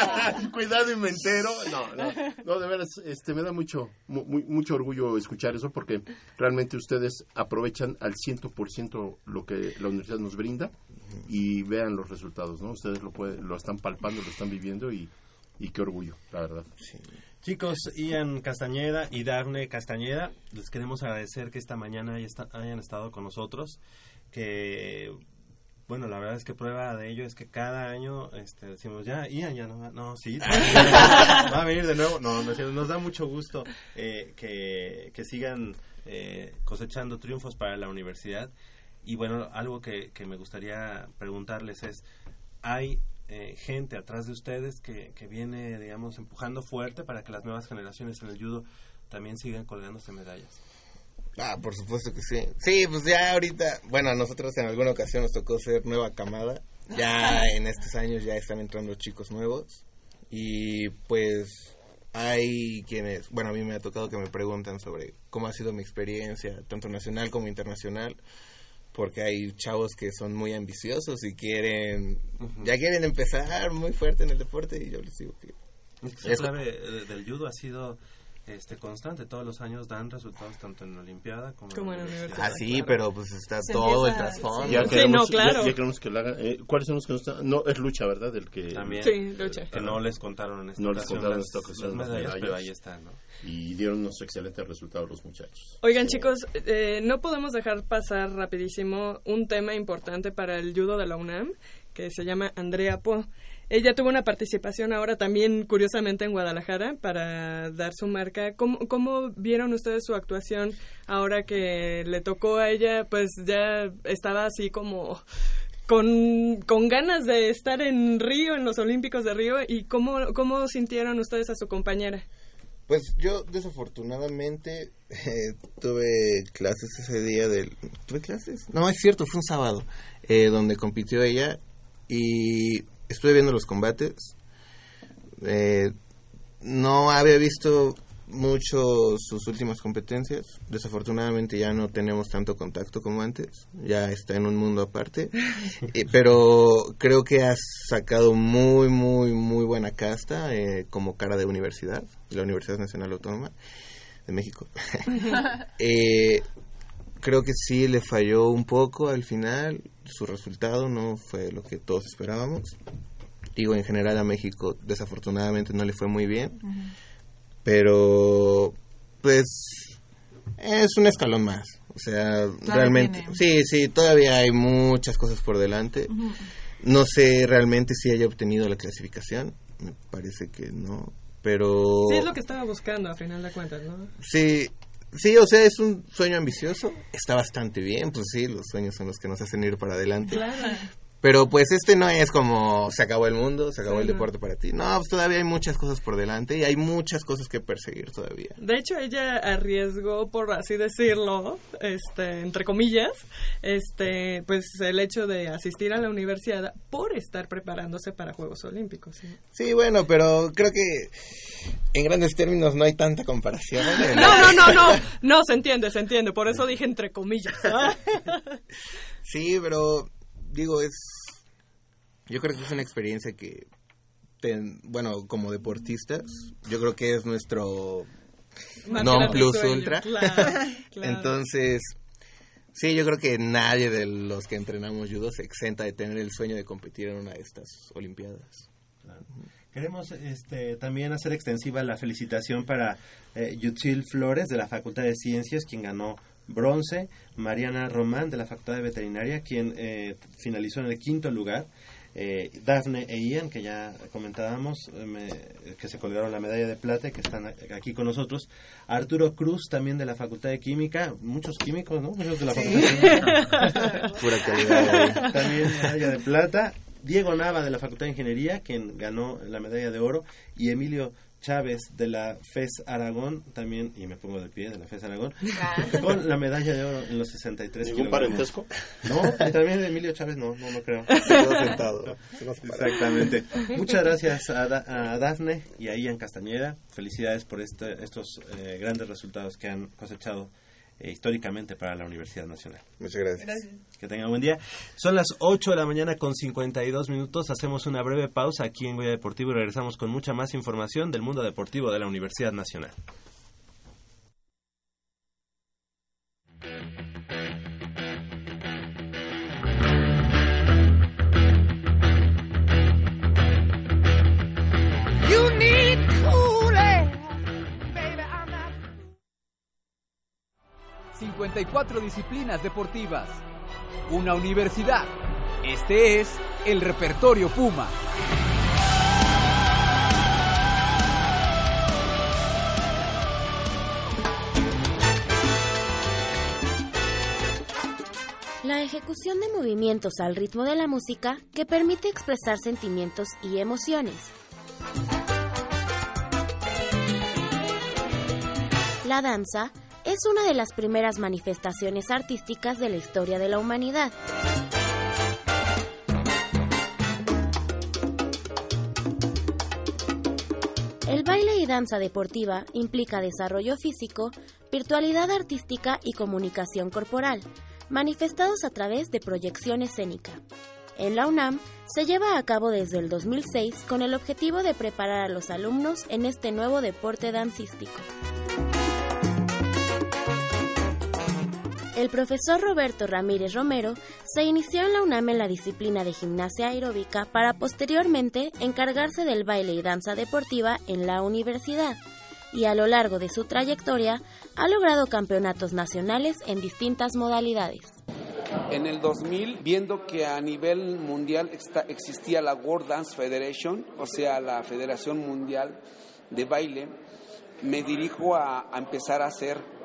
*laughs* Cuidado y me entero. No, no, no, de veras, este, me da mucho, mu- mu- mucho orgullo escuchar eso porque realmente ustedes aprovechan al 100% lo que la universidad nos brinda y vean los resultados, ¿no? Ustedes lo, puede- lo están palpando, lo están viviendo y, y qué orgullo, la verdad. Chicos, Ian Castañeda y Dafne Castañeda, les queremos agradecer que esta mañana hayan estado con nosotros, que bueno, la verdad es que prueba de ello es que cada año este, decimos, ya, Ian, ya no va, no, sí, *laughs* va a venir de nuevo, no, no es cierto, nos da mucho gusto eh, que, que sigan eh, cosechando triunfos para la universidad y bueno, algo que, que me gustaría preguntarles es, ¿hay eh, gente atrás de ustedes que, que viene, digamos, empujando fuerte para que las nuevas generaciones en el judo también sigan colgándose medallas? Ah, por supuesto que sí. Sí, pues ya ahorita, bueno, a nosotros en alguna ocasión nos tocó ser nueva camada. Ya en estos años ya están entrando chicos nuevos. Y pues hay quienes, bueno, a mí me ha tocado que me preguntan sobre cómo ha sido mi experiencia, tanto nacional como internacional. Porque hay chavos que son muy ambiciosos y quieren, ya quieren empezar muy fuerte en el deporte y yo les digo que... Es- clave eh, del judo ha sido este constante, todos los años dan resultados tanto en la Olimpiada como, Como en la universidad. Ah, sí, pero pues está Se todo el trasfondo. Ya Sí, queremos, no, claro. ya, ya queremos que lo hagan. Eh, ¿Cuáles son los que no están? No, es lucha, ¿verdad? El que También, Sí, lucha. que no les contaron en esta No les ocasión contaron en las- esta ocasión las las medallas, pero ahí están, ¿no? y dieron unos excelentes resultados los muchachos. Oigan chicos, eh, no podemos dejar pasar rapidísimo un tema importante para el judo de la UNAM que se llama Andrea Po. Ella tuvo una participación ahora también curiosamente en Guadalajara para dar su marca. ¿Cómo, cómo vieron ustedes su actuación ahora que le tocó a ella? Pues ya estaba así como con, con ganas de estar en Río, en los Olímpicos de Río. ¿Y cómo, cómo sintieron ustedes a su compañera? Pues yo desafortunadamente eh, tuve clases ese día del... ¿Tuve clases? No, es cierto, fue un sábado eh, donde compitió ella y estuve viendo los combates. Eh, no había visto mucho sus últimas competencias. Desafortunadamente ya no tenemos tanto contacto como antes. Ya está en un mundo aparte. *laughs* Eh, pero creo que has sacado muy, muy, muy buena casta eh, como cara de universidad, de la Universidad Nacional Autónoma de México. *laughs* *laughs* Eh, creo que sí le falló un poco al final. Su resultado no fue lo que todos esperábamos. Digo, en general a México desafortunadamente no le fue muy bien. Pero, pues, es un escalón más. O sea, realmente, tiene. sí, sí, todavía hay muchas cosas por delante. No sé realmente si haya obtenido la clasificación. Me parece que no. Pero... Sí, es lo que estaba buscando a final de cuentas, ¿no? Sí, sí, o sea, es un sueño ambicioso. Está bastante bien, pues sí, los sueños son los que nos hacen ir para adelante. Claro. Pero pues este no es como se acabó el mundo, se acabó Sí, el no. deporte para ti. No, pues todavía hay muchas cosas por delante y hay muchas cosas que perseguir todavía. De hecho, ella arriesgó, por así decirlo, este, entre comillas, este, pues el hecho de asistir a la universidad por estar preparándose para Juegos Olímpicos. ¿sí? Sí, bueno, pero creo que en grandes términos no hay tanta comparación. *laughs* ¿eh? No, no, no, no, no, se entiende, se entiende, por eso dije entre comillas. *laughs* Sí, pero digo, es. Yo creo que es una experiencia que. ten- bueno, como deportistas, yo creo que es nuestro. Non plus sueño, ultra. claro, *laughs* claro. Entonces. Sí, yo creo que nadie de los que entrenamos judo se exenta de tener el sueño de competir en una de estas Olimpiadas. Queremos este, también hacer extensiva la felicitación para eh, Yutzil Flores de la Facultad de Ciencias, quien ganó bronce, Mariana Román de la Facultad de Veterinaria, quien eh, finalizó en el quinto lugar, eh, Dafne e Ian, que ya comentábamos, eh, me- que se colgaron la medalla de plata, y que están aquí con nosotros, Arturo Cruz también de la Facultad de Química, muchos químicos, ¿no? Muchos de la Facultad de Química. *laughs* Pura calidad. También medalla de plata. Diego Nava de la Facultad de Ingeniería, quien ganó la medalla de oro, y Emilio Chávez de la FES Aragón, también, y me pongo de pie, de la FES Aragón, *laughs* Ah. con la medalla de oro en los 63 ¿Ningún kilogramos. parentesco? *laughs* No, y también de Emilio Chávez, no, no, no creo. Se quedó sentado. Exactamente. *laughs* Muchas gracias a, Da- a Dafne y a Ian Castañeda. Felicidades por este- estos eh, grandes resultados que han cosechado eh, históricamente para la Universidad Nacional. Muchas gracias. Gracias. Que tengan buen día. Son las 8 de la mañana con 52 minutos. Hacemos una breve pausa aquí en Goya Deportivo y regresamos con mucha más información del mundo deportivo de la Universidad Nacional. 54 disciplinas deportivas. Una universidad. Este es el repertorio Puma. La ejecución de movimientos al ritmo de la música que permite expresar sentimientos y emociones. La danza es una de las primeras manifestaciones artísticas de la historia de la humanidad. El baile y danza deportiva implica desarrollo físico, virtualidad artística y comunicación corporal, manifestados a través de proyección escénica. En la UNAM se lleva a cabo desde el 2006 con el objetivo de preparar a los alumnos en este nuevo deporte dancístico. El profesor Roberto Ramírez Romero se inició en la UNAM en la disciplina de gimnasia aeróbica para posteriormente encargarse del baile y danza deportiva en la universidad y a lo largo de su trayectoria ha logrado campeonatos nacionales en distintas modalidades. En el 2000, viendo que a nivel mundial existía la World Dance Federation, o sea, la Federación Mundial de Baile, me dirijo a, a empezar a hacer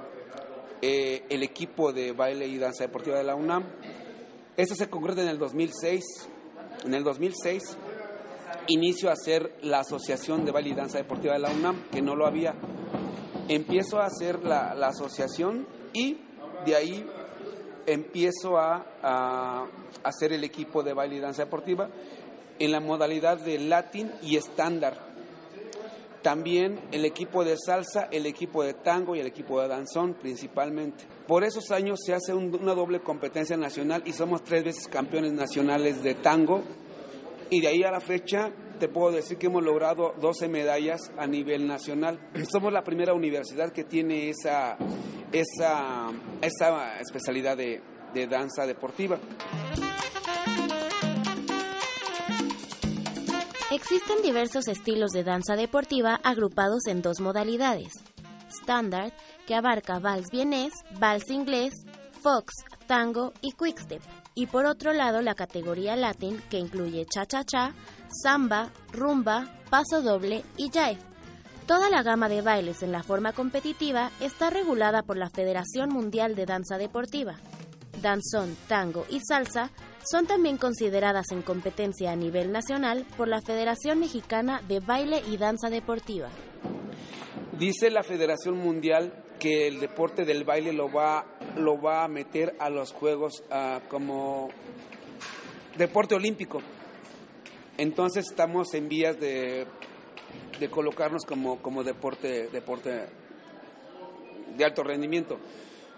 eh, el equipo de baile y danza deportiva de la UNAM. Esto se concreta en el 2006. En el 2006 inicio a hacer la Asociación de Baile y Danza Deportiva de la UNAM, que no lo había. Empiezo a hacer la, asociación y de ahí empiezo a, hacer el equipo de baile y danza deportiva en la modalidad de latín y estándar. También el equipo de salsa, el equipo de tango y el equipo de danzón principalmente. Por esos años se hace un- una doble competencia nacional y somos tres veces campeones nacionales de tango. Y de ahí a la fecha te puedo decir que hemos logrado 12 medallas a nivel nacional. *clears throat* Somos la primera universidad que tiene esa, esa, esa especialidad de, de danza deportiva. Existen diversos estilos de danza deportiva agrupados en dos modalidades. Standard, que abarca vals vienés, vals inglés, fox, tango y quickstep. Y por otro lado la categoría latin, que incluye cha-cha-cha, samba, rumba, paso doble y jive. Toda la gama de bailes en la forma competitiva está regulada por la Federación Mundial de Danza Deportiva. Danzón, tango y salsa son también consideradas en competencia a nivel nacional por la Federación Mexicana de Baile y Danza Deportiva. Dice la Federación Mundial que el deporte del baile lo va, lo va a meter a los Juegos ah, como deporte olímpico. Entonces estamos en vías de, de colocarnos como, como deporte, deporte de alto rendimiento.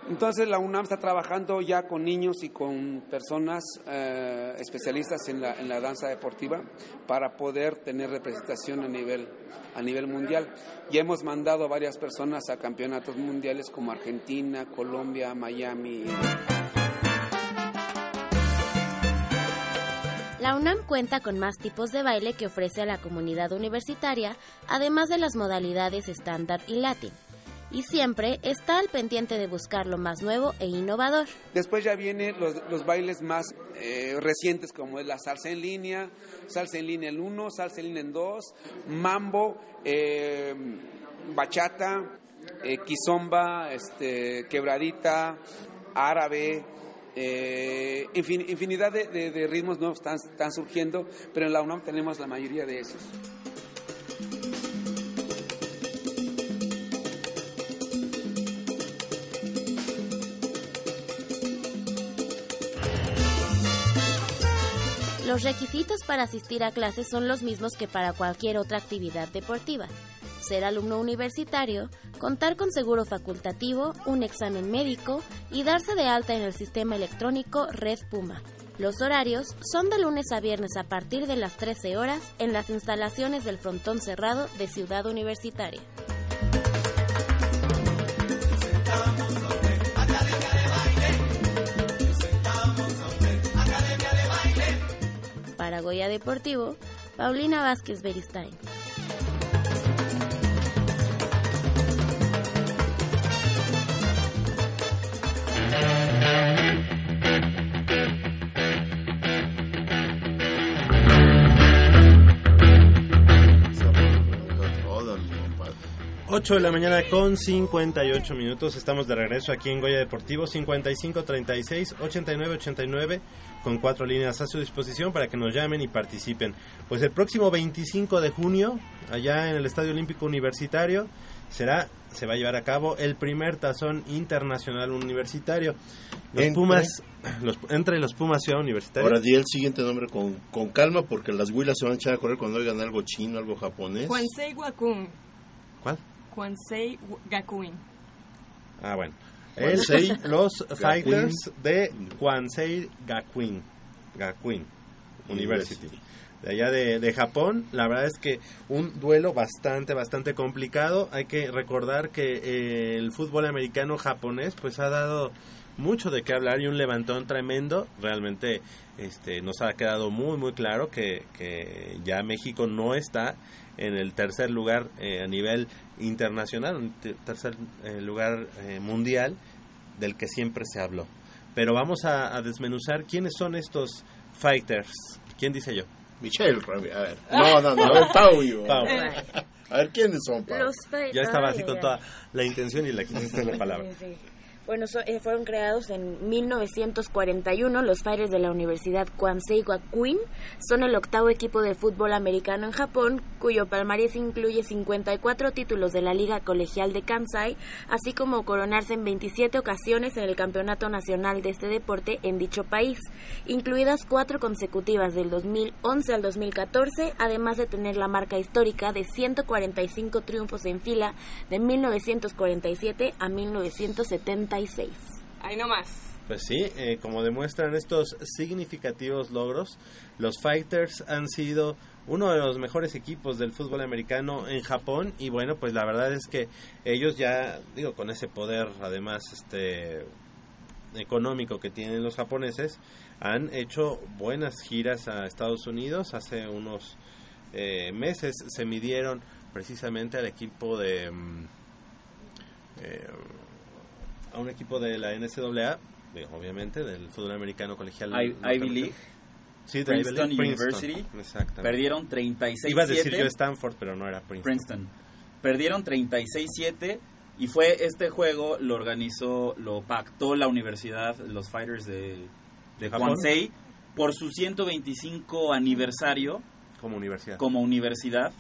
Entonces la UNAM está trabajando ya con niños y con personas eh, especialistas en la, en la danza deportiva para poder tener representación a nivel, a nivel mundial. Ya hemos mandado varias personas a campeonatos mundiales como Argentina, Colombia, Miami. La UNAM cuenta con más tipos de baile que ofrece a la comunidad universitaria, además de las modalidades estándar y latín. Y siempre está al pendiente de buscar lo más nuevo e innovador. Después ya vienen los, bailes más eh, recientes como es la salsa en línea, salsa en línea en 1, salsa en línea en 2, mambo, eh, bachata, eh, kizomba, este, quebradita, árabe, eh, infin- infinidad de ritmos nuevos están, están surgiendo, pero en la UNAM tenemos la mayoría de esos. Los requisitos para asistir a clases son los mismos que para cualquier otra actividad deportiva. Ser alumno universitario, contar con seguro facultativo, un examen médico y darse de alta en el sistema electrónico Red Puma. Los horarios son de lunes a viernes a partir de las 13 horas en las instalaciones del frontón cerrado de Ciudad Universitaria. Goya Deportivo, Paulina Vázquez Beristain. 8 de la mañana con 58 minutos. Estamos de regreso aquí en Goya Deportivo 55 36 89 89 con cuatro líneas a su disposición para que nos llamen y participen. Pues el próximo 25 de junio, allá en el Estadio Olímpico Universitario, será se va a llevar a cabo el primer tazón internacional universitario. Los Entre- Pumas, los, entre los Pumas Ciudad Universitaria. Ahora di el siguiente nombre con, con calma porque las huilas se van a echar a correr cuando oigan algo chino, algo japonés. Juansei Wakun. ¿Cuál? Juansei Gakuin. Ah, bueno. El- Kwansei los Gakuin. Fighters de Kwansei Gakuin, Gakuin University. University. De allá de, de Japón, la verdad es que un duelo bastante, bastante complicado. Hay que recordar que eh, el fútbol americano japonés pues ha dado mucho de qué hablar y un levantón tremendo. Realmente este, nos ha quedado muy, muy claro que, que ya México no está en el tercer lugar eh, a nivel internacional, te- tercer eh, lugar eh, mundial del que siempre se habló. Pero vamos a, a desmenuzar quiénes son estos fighters. ¿Quién dice yo? Michelle. A ver. *laughs* No, no, no. A ver, Pau. yo. Pau. A ver, ¿quiénes son, Pau? Los Ya estaba así con toda la intención y la la *laughs* palabra. Sí, sí. Bueno, so- eh, fueron creados en 1941. Los Fighters de la Universidad Kwansei Gakuin son el octavo equipo de fútbol americano en Japón, cuyo palmarés incluye 54 títulos de la Liga Colegial de Kansai, así como coronarse en 27 ocasiones en el Campeonato Nacional de este deporte en dicho país, incluidas cuatro consecutivas del 2011 al 2014, además de tener la marca histórica de 145 triunfos en fila de 1947 a 1976. Ahí nomás. Pues sí, eh, como demuestran estos significativos logros, los Fighters han sido uno de los mejores equipos del fútbol americano en Japón y bueno, pues la verdad es que ellos ya, digo, con ese poder además este económico que tienen los japoneses, han hecho buenas giras a Estados Unidos. Hace unos eh, meses se midieron precisamente al equipo de... mm, eh, a un equipo de la NCAA, obviamente, del fútbol americano colegial. I- Ivy. League. Sí, de Princeton Ivy League, University. Exactamente. Perdieron 36-7. Iba a decir yo Stanford, pero no era Princeton. Princeton. Perdieron 36-7 y fue este juego lo organizó, lo pactó la universidad, los Fighters de, de. Kwansei por su 125 aniversario Como universidad. como universidad.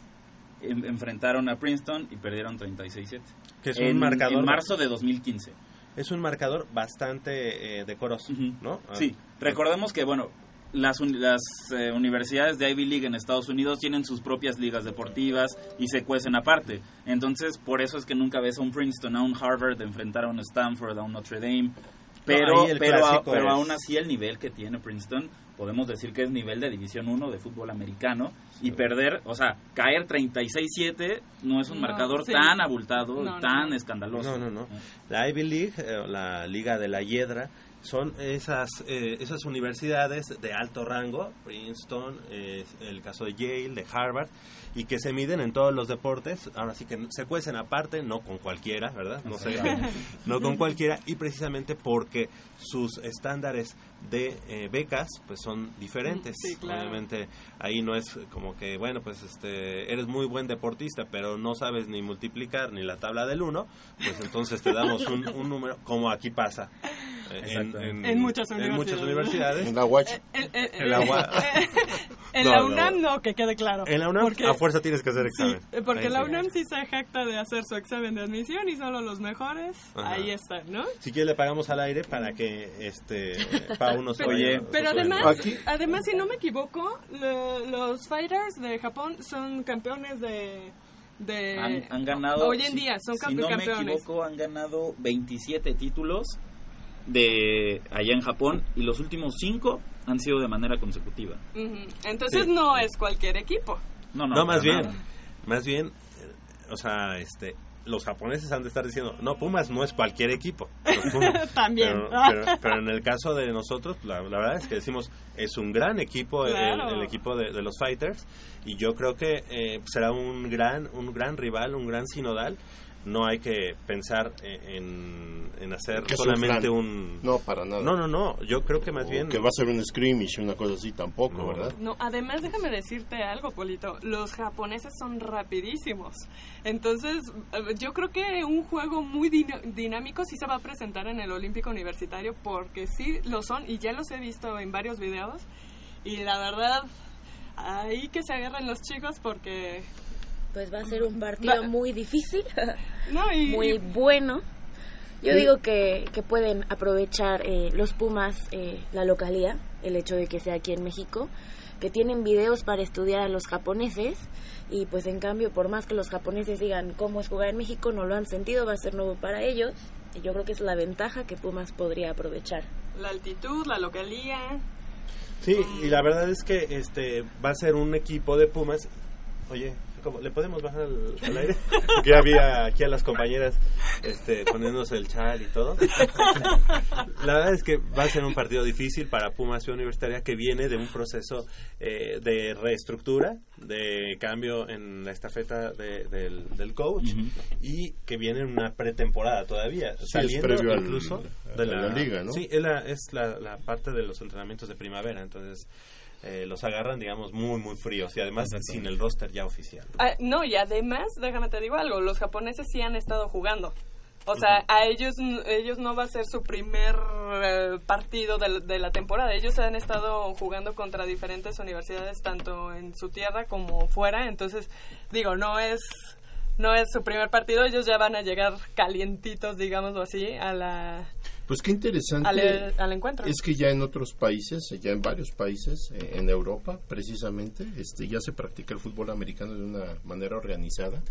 En- enfrentaron a Princeton y perdieron 36-7. Que es un En- marcador- En marzo de 2015. Es un marcador bastante eh, decoroso, ¿no? Ah, Sí, recordemos que, bueno, las, las eh, universidades de Ivy League en Estados Unidos tienen sus propias ligas deportivas y se cuecen aparte. Entonces, por eso es que nunca ves a un Princeton, a un Harvard enfrentar a un Stanford, a un Notre Dame. Pero, el pero, pero aún así el nivel que tiene Princeton, podemos decir que es nivel de División 1 de fútbol americano. Y perder, o sea, caer 36-7 no es un No, marcador sí. tan abultado, No, no, tan no. escandaloso. No, no, no. La Ivy League, eh, la Liga de la Hiedra, son esas, eh, esas universidades de alto rango, Princeton, eh, el caso de Yale, de Harvard, y que se miden en todos los deportes. Ahora sí que se cuecen aparte, no con cualquiera, ¿verdad? No, sé, no con cualquiera, y precisamente porque sus estándares de eh, becas pues son diferentes. Sí, claro. Obviamente ahí no es como que, bueno, pues este eres muy buen deportista, pero no sabes ni multiplicar ni la tabla del 1, pues entonces te damos un, *laughs* un número, como aquí pasa. en, Exacto. En muchas universidades. En la UACH. En, en- En la UA- en No, la no. UNAM no, que quede claro. En la UNAM Porque- a fuerza tienes que hacer examen. eh, porque Ahí la sí. UNAM sí se jacta de hacer su examen de admisión y solo los mejores Ajá. ahí están, ¿no? Si quieres le pagamos al aire para que este *laughs* Pau nos Pero, vaya- además, además, si no me equivoco, lo- los fighters de Japón son campeones de... de Han, han ganado. Hoy en si- día son Si campe- no me campeones. equivoco, han ganado 27 títulos de allá en Japón y los últimos 5 han sido de manera consecutiva. Entonces Sí. no es cualquier equipo. No, no, No, más bien, más bien, eh, o sea, este, los japoneses han de estar diciendo, no, Pumas no es cualquier equipo. *laughs* Los Pumas". También. Pero, pero- pero en el caso de nosotros, la, la verdad es que decimos, es un gran equipo el, equipo de, de los Fighters y yo creo que eh, será un gran, un gran rival, un gran sinodal. No hay que pensar en, en hacer Que es un solamente un... No, para nada. No, no, no. Yo creo que más O bien... que va a ser un scrimmage, una cosa así, tampoco, ¿verdad? No, además déjame decirte algo, Polito. Los japoneses son rapidísimos. Entonces, yo creo que un juego muy dinámico sí se va a presentar en el Olímpico Universitario porque sí lo son y ya los he visto en varios videos. Y la verdad, ahí que se agarren los chicos porque... Pues va a ser un partido Va- muy difícil, *laughs* No, y- muy y- bueno. Yo digo que, que pueden aprovechar eh, los Pumas eh, la localía, el hecho de que sea aquí en México, que tienen videos para estudiar a los japoneses y pues en cambio por más que los japoneses digan cómo es jugar en México, no lo han sentido, va a ser nuevo para ellos y yo creo que es la ventaja que Pumas podría aprovechar. La altitud, la localía. Sí, y la verdad es que este va a ser un equipo de Pumas. Oye, ¿cómo? ¿le podemos bajar al, al aire? Porque *laughs* ya había aquí a las compañeras este, poniéndose el chal y todo. *laughs* La verdad es que va a ser un partido difícil para Pumas Ciudad Universitaria que viene de un proceso eh, de reestructura, de cambio en la estafeta de- del, del coach y que viene en una pretemporada todavía, Sí, saliendo al- incluso a de la liga, ¿no? Sí, es la, es la, la parte de los entrenamientos de primavera, entonces eh, los agarran, digamos, muy, muy fríos y además sin el roster ya oficial. Ah, no, y además, déjame te digo algo, los japoneses sí han estado jugando. O sea, a ellos ellos no va a ser su primer eh, partido de, de la temporada. Ellos han estado jugando contra diferentes universidades, tanto en su tierra como fuera. Entonces, digo, no es no es su primer partido. Ellos ya van a llegar calientitos, digámoslo así, a la Pues qué interesante. al, al encuentro. Es que ya en otros países, ya en varios países, eh, en Europa precisamente, este, ya se practica el fútbol americano de una manera organizada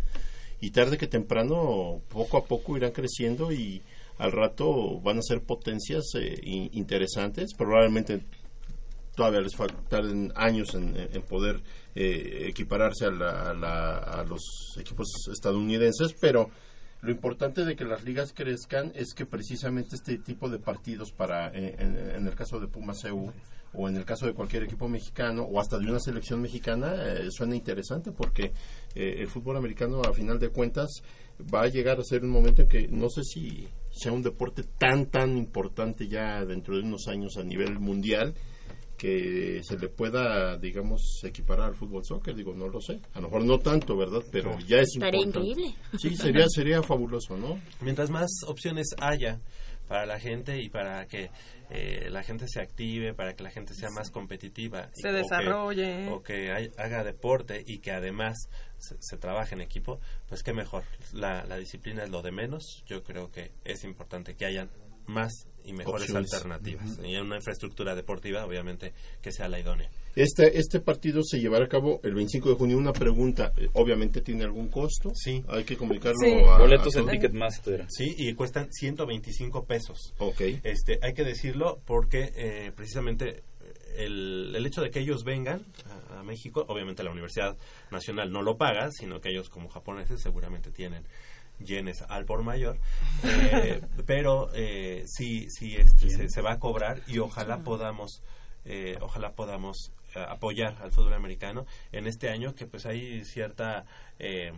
y tarde que temprano, poco a poco irán creciendo y al rato van a ser potencias eh, in- interesantes, probablemente todavía les faltan años en, en poder eh, equipararse a, la- a la- a los equipos estadounidenses, pero lo importante de que las ligas crezcan es que precisamente este tipo de partidos para eh, en, el caso de Pumas EU o en el caso de cualquier equipo mexicano o hasta de una selección mexicana eh, suena interesante porque eh, el fútbol americano a final de cuentas va a llegar a ser un momento en que no sé si sea un deporte tan tan importante ya dentro de unos años a nivel mundial que se le pueda, digamos, equiparar al fútbol soccer, digo, no lo sé. A lo mejor no tanto, ¿verdad? Pero ya es Estaría importante. increíble. Sí, sería, sería fabuloso, ¿no? Mientras más opciones haya para la gente y para que eh, la gente se active, para que la gente sea más competitiva. y- Se o que- desarrolle. O que, hay- haga deporte y que además se, se trabaje en equipo, pues qué mejor. La, la disciplina es lo de menos. Yo creo que es importante que hayan más y mejores Opciones. alternativas. Y una infraestructura deportiva, obviamente, que sea la idónea. Este, este partido se llevará a cabo el 25 de junio. Una pregunta, eh, obviamente tiene algún costo. Sí. Hay que comunicarlo Sí. a... Boletos a en. Ticketmaster. Sí, y cuestan 125 pesos. Ok. Este, hay que decirlo porque eh, precisamente el, el hecho de que ellos vengan a, a México, obviamente la Universidad Nacional no lo paga, sino que ellos como japoneses seguramente tienen yenes al por mayor, eh, *laughs* pero eh, sí, sí este, se, se va a cobrar y ojalá podamos, eh, ojalá podamos eh, apoyar al fútbol americano en este año que pues hay cierta, eh,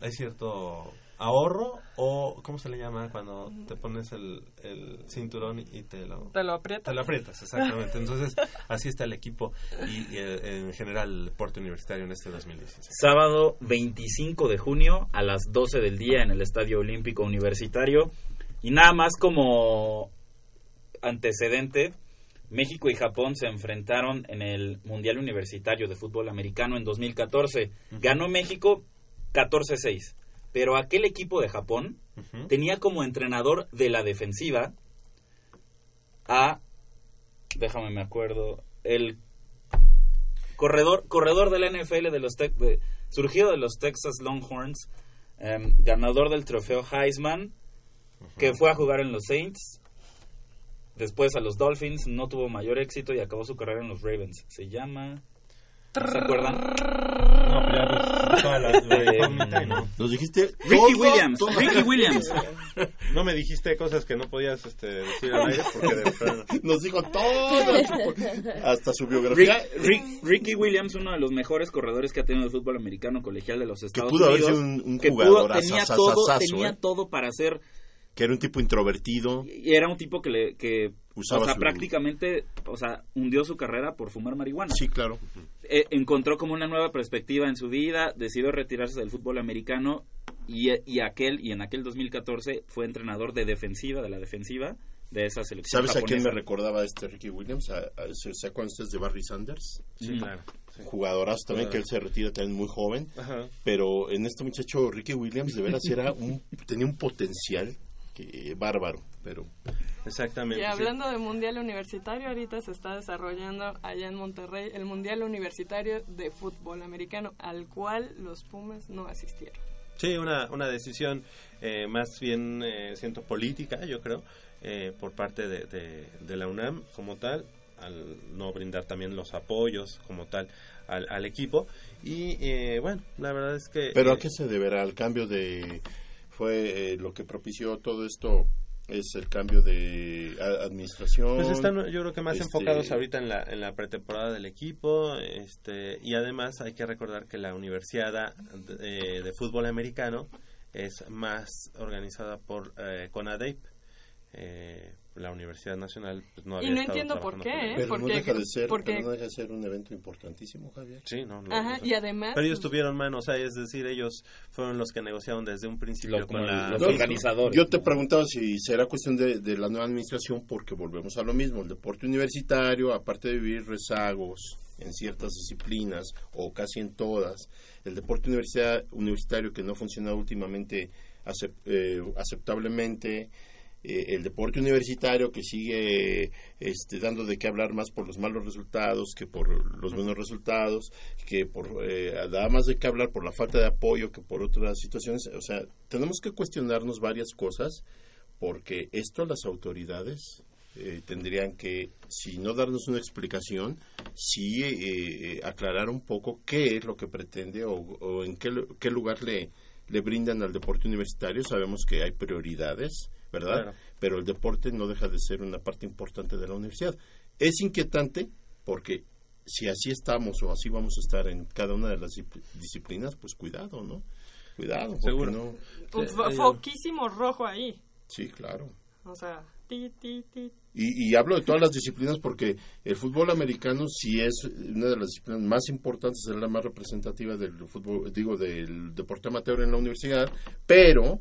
hay cierto ahorro o ¿cómo se le llama cuando te pones el, el cinturón y te lo Te lo aprietas. te lo aprietas exactamente entonces así está el equipo y, y, eh, en general el deporte universitario en este 2016 Sábado 25 de junio a las 12 del día en el Estadio Olímpico Universitario. Y nada más como antecedente, México y Japón se enfrentaron en el Mundial Universitario de Fútbol Americano en 2014. Ganó México 14-6, pero aquel equipo de Japón tenía como entrenador de la defensiva a déjame me acuerdo, el corredor corredor de la NFL de los Tex- de- surgido de los Texas Longhorns, em, ganador del trofeo Heisman, que fue a jugar en los Saints, después a los Dolphins, no tuvo mayor éxito y acabó su carrera en los Ravens. Se llama ¿Se acuerdan? No, *laughs* Nos dijiste Ricky todo, Williams, todo. Ricky Williams. No me dijiste cosas que no podías este, decir al aire porque de Nos dijo todo, hasta su biografía. Rick- Rick- Ricky Williams, uno de los mejores corredores que ha tenido el fútbol americano colegial de los Estados pudo haber Unidos. sido un- un que jugador pudo- tenía asasasazo, todo, tenía ¿eh? todo para ser Que era un tipo introvertido. y era un tipo que le que Usaba o sea, su- prácticamente, o sea, hundió su carrera por fumar marihuana. Sí, claro. Eh, encontró como una nueva perspectiva en su vida, decidió retirarse del fútbol americano y, y aquel y en aquel 2014 fue entrenador de defensiva, de la defensiva de esa selección ¿Sabes a quién me japonesa. recordaba este Ricky Williams? ¿A, a- ¿Se se acuerdan ustedes de Barry Sanders? Sí, claro. sí. Jugadorazo también, que él se retira también muy joven. Ajá. Pero en este muchacho Ricky Williams de veras era un, tenía un potencial que, bárbaro. Pero Exactamente. Y sí. hablando de Mundial Universitario, ahorita se está desarrollando allá en Monterrey el Mundial Universitario de Fútbol Americano, al cual los Pumas no asistieron. Sí, una, una decisión eh, más bien, eh, siento, política, yo creo, eh, por parte de, de- de la UNAM como tal, al no brindar también los apoyos como tal al, al equipo. Y eh, bueno, la verdad es que... ¿Pero eh, a qué se deberá? ¿Al cambio de... fue eh, lo que propició todo esto es el cambio de administración? Pues están, yo creo que más Este, enfocados ahorita en la, en la pretemporada del equipo, este, y además hay que recordar que la Universidad de, de Fútbol Americano es más organizada por eh, CONADEIP. Eh, la Universidad Nacional pues, no Y había no estado entiendo por qué, ¿eh? Pero porque- no deja de ser, porque- no deja de ser un evento importantísimo, Javier. Sí, no, no, Ajá, no. y además... Pero ellos tuvieron manos, o sea, es decir, ellos fueron los que negociaron desde un principio Lo- con la... los No, organizadores. Yo te preguntaba si será cuestión de, de la nueva administración porque volvemos a lo mismo. El deporte universitario, aparte de vivir rezagos en ciertas disciplinas o casi en todas, el deporte universidad, universitario que no ha funcionado últimamente acep- eh, aceptablemente, eh, el deporte universitario que sigue este, dando de qué hablar más por los malos resultados que por los buenos resultados, que por eh, da más de qué hablar por la falta de apoyo que por otras situaciones. O sea, tenemos que cuestionarnos varias cosas porque esto las autoridades eh, tendrían que, si no darnos una explicación, sí eh, eh, aclarar un poco qué es lo que pretende o, en qué, qué lugar le brindan al deporte universitario. Sabemos que hay prioridades, ¿verdad? Claro. Pero el deporte no deja de ser una parte importante de la universidad. Es inquietante porque si así estamos o así vamos a estar en cada una de las discipl- disciplinas, pues cuidado, ¿no? Cuidado, porque Seguro. no. Un fo- Eh, foquísimo rojo ahí. Sí, claro. O sea, ti, ti, ti. Y, y hablo de todas las disciplinas porque el fútbol americano sí es una de las disciplinas más importantes, es la más representativa del fútbol, digo, del deporte amateur en la universidad, pero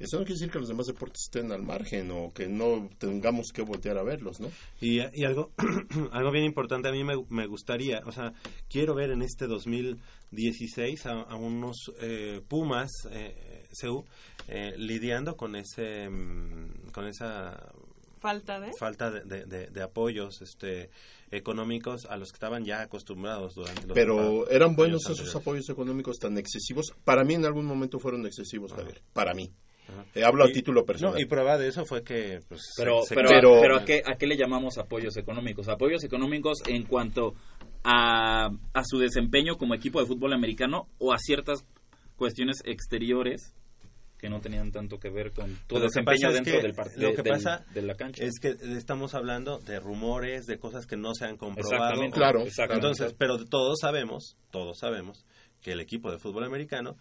eso no quiere decir que los demás deportes estén al margen o que no tengamos que voltear a verlos, ¿no? Y, y algo, *clears throat* algo bien importante a mí me, me gustaría, o sea, quiero ver en este 2016 a, a unos eh, Pumas, eh, CU, eh, lidiando con ese, mm, con esa Falta de... falta de, de- de- de apoyos este económicos a los que estaban ya acostumbrados durante los Pero años eran buenos esos anteriores. apoyos económicos tan excesivos. Para mí en algún momento fueron excesivos, Javier. Para mí. Ajá. Eh, hablo a título personal. No, y prueba de eso fue que pues, Pero, se- se- pero, pero- ¿a, qué, ¿a qué le llamamos apoyos económicos? Apoyos económicos en cuanto a, a su desempeño como equipo de fútbol americano o a ciertas cuestiones exteriores que no tenían tanto que ver con tu lo que desempeño es dentro que del par- lo de, que del- pasa de la cancha. es que estamos hablando de rumores, de cosas que no se han comprobado. Exactamente. Claro, Exactamente. Entonces, pero todos sabemos, todos sabemos que el equipo de fútbol americano,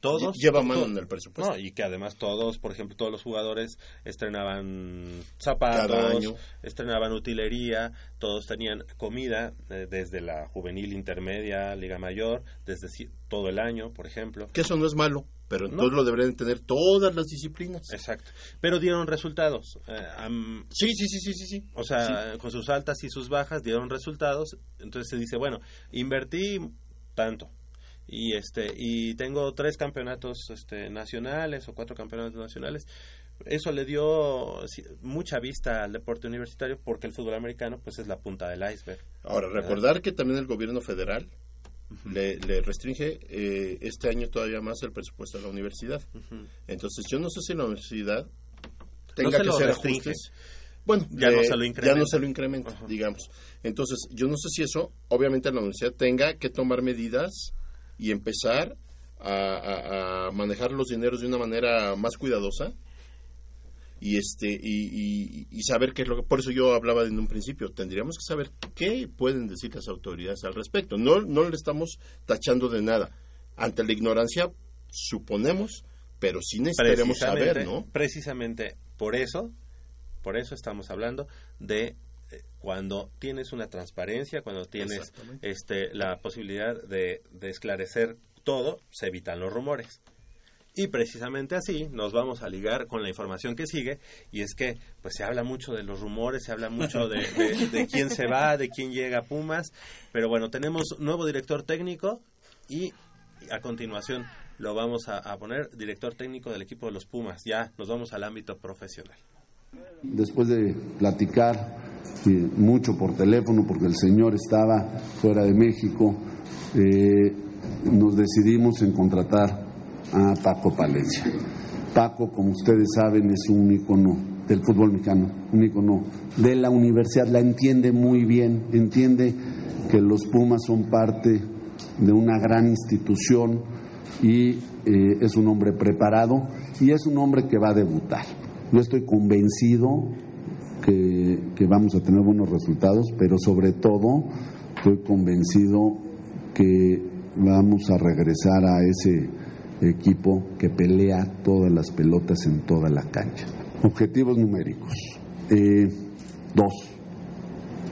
todos... Lleva mano en el presupuesto. No, y que además todos, por ejemplo, todos los jugadores estrenaban zapatos, estrenaban utilería, todos tenían comida eh, desde la juvenil intermedia, liga mayor, desde todo el año, por ejemplo. Que eso no es malo, pero entonces lo deberían tener todas las disciplinas. Exacto. Pero dieron resultados. Eh, Sí, sí, sí, sí, sí, sí. O sea, con sus altas y sus bajas dieron resultados. Entonces se dice, bueno, invertí tanto. Y este y tengo tres campeonatos este, nacionales o cuatro campeonatos nacionales. Eso le dio mucha vista al deporte universitario porque el fútbol americano pues es la punta del iceberg. Ahora, ¿verdad? recordar que también el gobierno federal le, le restringe eh, este año todavía más el presupuesto de la universidad. Entonces, yo no sé si la universidad tenga se que restringe. ajustes. Bueno, Ya no se lo Ya no incrementa. se lo incrementa, digamos. Entonces, yo no sé si eso, obviamente la universidad tenga que tomar medidas y empezar a, a- a manejar los dineros de una manera más cuidadosa y este y, y- y saber qué es lo que por eso yo hablaba en un principio tendríamos que saber qué pueden decir las autoridades al respecto. No no le estamos tachando de nada. Ante la ignorancia suponemos pero sí necesitaremos saber no Precisamente por eso, por eso estamos hablando de cuando tienes una transparencia, cuando tienes este la posibilidad de, de esclarecer todo, se evitan los rumores. Y precisamente así nos vamos a ligar con la información que sigue, y es que pues se habla mucho de los rumores, se habla mucho de, de- de quién se va, de quién llega a Pumas, pero bueno, tenemos nuevo director técnico y a continuación lo vamos a, a poner director técnico del equipo de los Pumas. Ya nos vamos al ámbito profesional. Después de platicar eh, mucho por teléfono, porque el señor estaba fuera de México, eh, nos decidimos en contratar a Paco Palencia. Paco, como ustedes saben, es un ícono del fútbol mexicano, un ícono de la universidad, la entiende muy bien, entiende que los Pumas son parte de una gran institución y eh, es un hombre preparado y es un hombre que va a debutar. Yo estoy convencido que, vamos a tener buenos resultados, pero sobre todo estoy convencido que vamos a regresar a ese equipo que pelea todas las pelotas en toda la cancha. Objetivos numéricos. Eh, dos.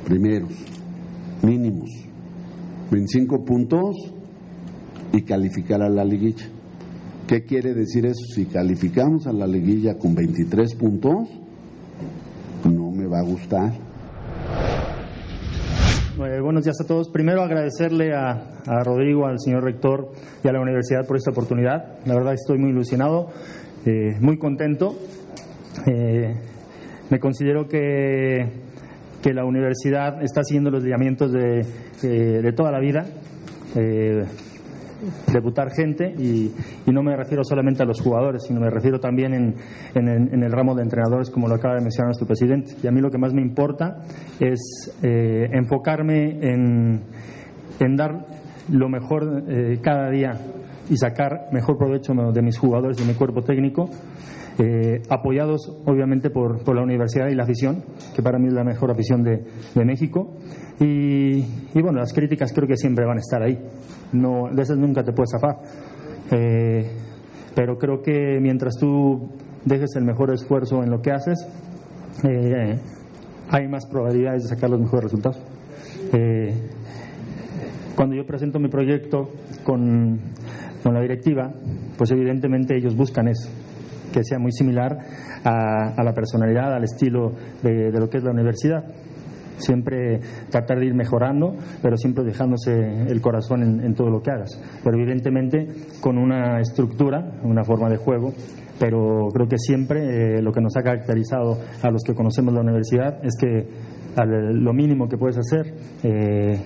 Primeros. Mínimos. 25 puntos y calificar a la liguilla. ¿Qué quiere decir eso? Si calificamos a la liguilla con 23 puntos, no me va a gustar. Buenos días a todos. Primero agradecerle a, a Rodrigo, al señor rector y a la universidad por esta oportunidad. La verdad estoy muy ilusionado, eh, muy contento. Eh, me considero que, que la universidad está siguiendo los lineamientos de, eh, de toda la vida. Debutar gente y, no me refiero solamente a los jugadores, sino me refiero también en, en el, ramo de entrenadores, como lo acaba de mencionar nuestro presidente. Y a mí lo que más me importa es eh, enfocarme en, en dar lo mejor eh, cada día y sacar mejor provecho de mis jugadores de mi cuerpo técnico, eh, apoyados obviamente por, la universidad y la afición, que para mí es la mejor afición de, de México. Y, y bueno, las críticas creo que siempre van a estar ahí. No, de esas nunca te puedes zafar. Eh, pero creo que mientras tú dejes el mejor esfuerzo en lo que haces, eh, hay más probabilidades de sacar los mejores resultados. Eh, cuando yo presento mi proyecto con, con la directiva, pues evidentemente ellos buscan eso, que sea muy similar a, a la personalidad, al estilo de, de lo que es la universidad siempre tratar de ir mejorando, pero siempre dejándose el corazón en, en, todo lo que hagas. Pero evidentemente con una estructura, una forma de juego, pero creo que siempre eh, lo que nos ha caracterizado a los que conocemos la universidad es que al, lo mínimo que puedes hacer eh,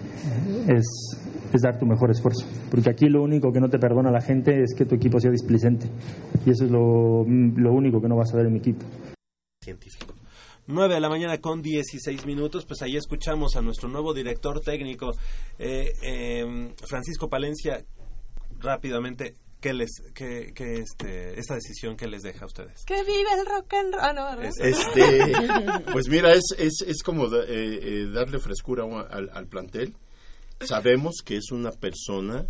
es, es dar tu mejor esfuerzo. Porque aquí lo único que no te perdona la gente es que tu equipo sea displicente. Y eso es lo, lo único que no vas a ver en mi equipo. Científico. 9 de la mañana con 16 minutos, pues ahí escuchamos a nuestro nuevo director técnico, eh, eh, Francisco Palencia, rápidamente, ¿qué les, qué, qué este, esta decisión que les deja a ustedes? Que vive el rock and roll. Ah. Este, *laughs* pues mira, es, es, es como da, eh, eh, darle frescura al, al plantel. Sabemos que es una persona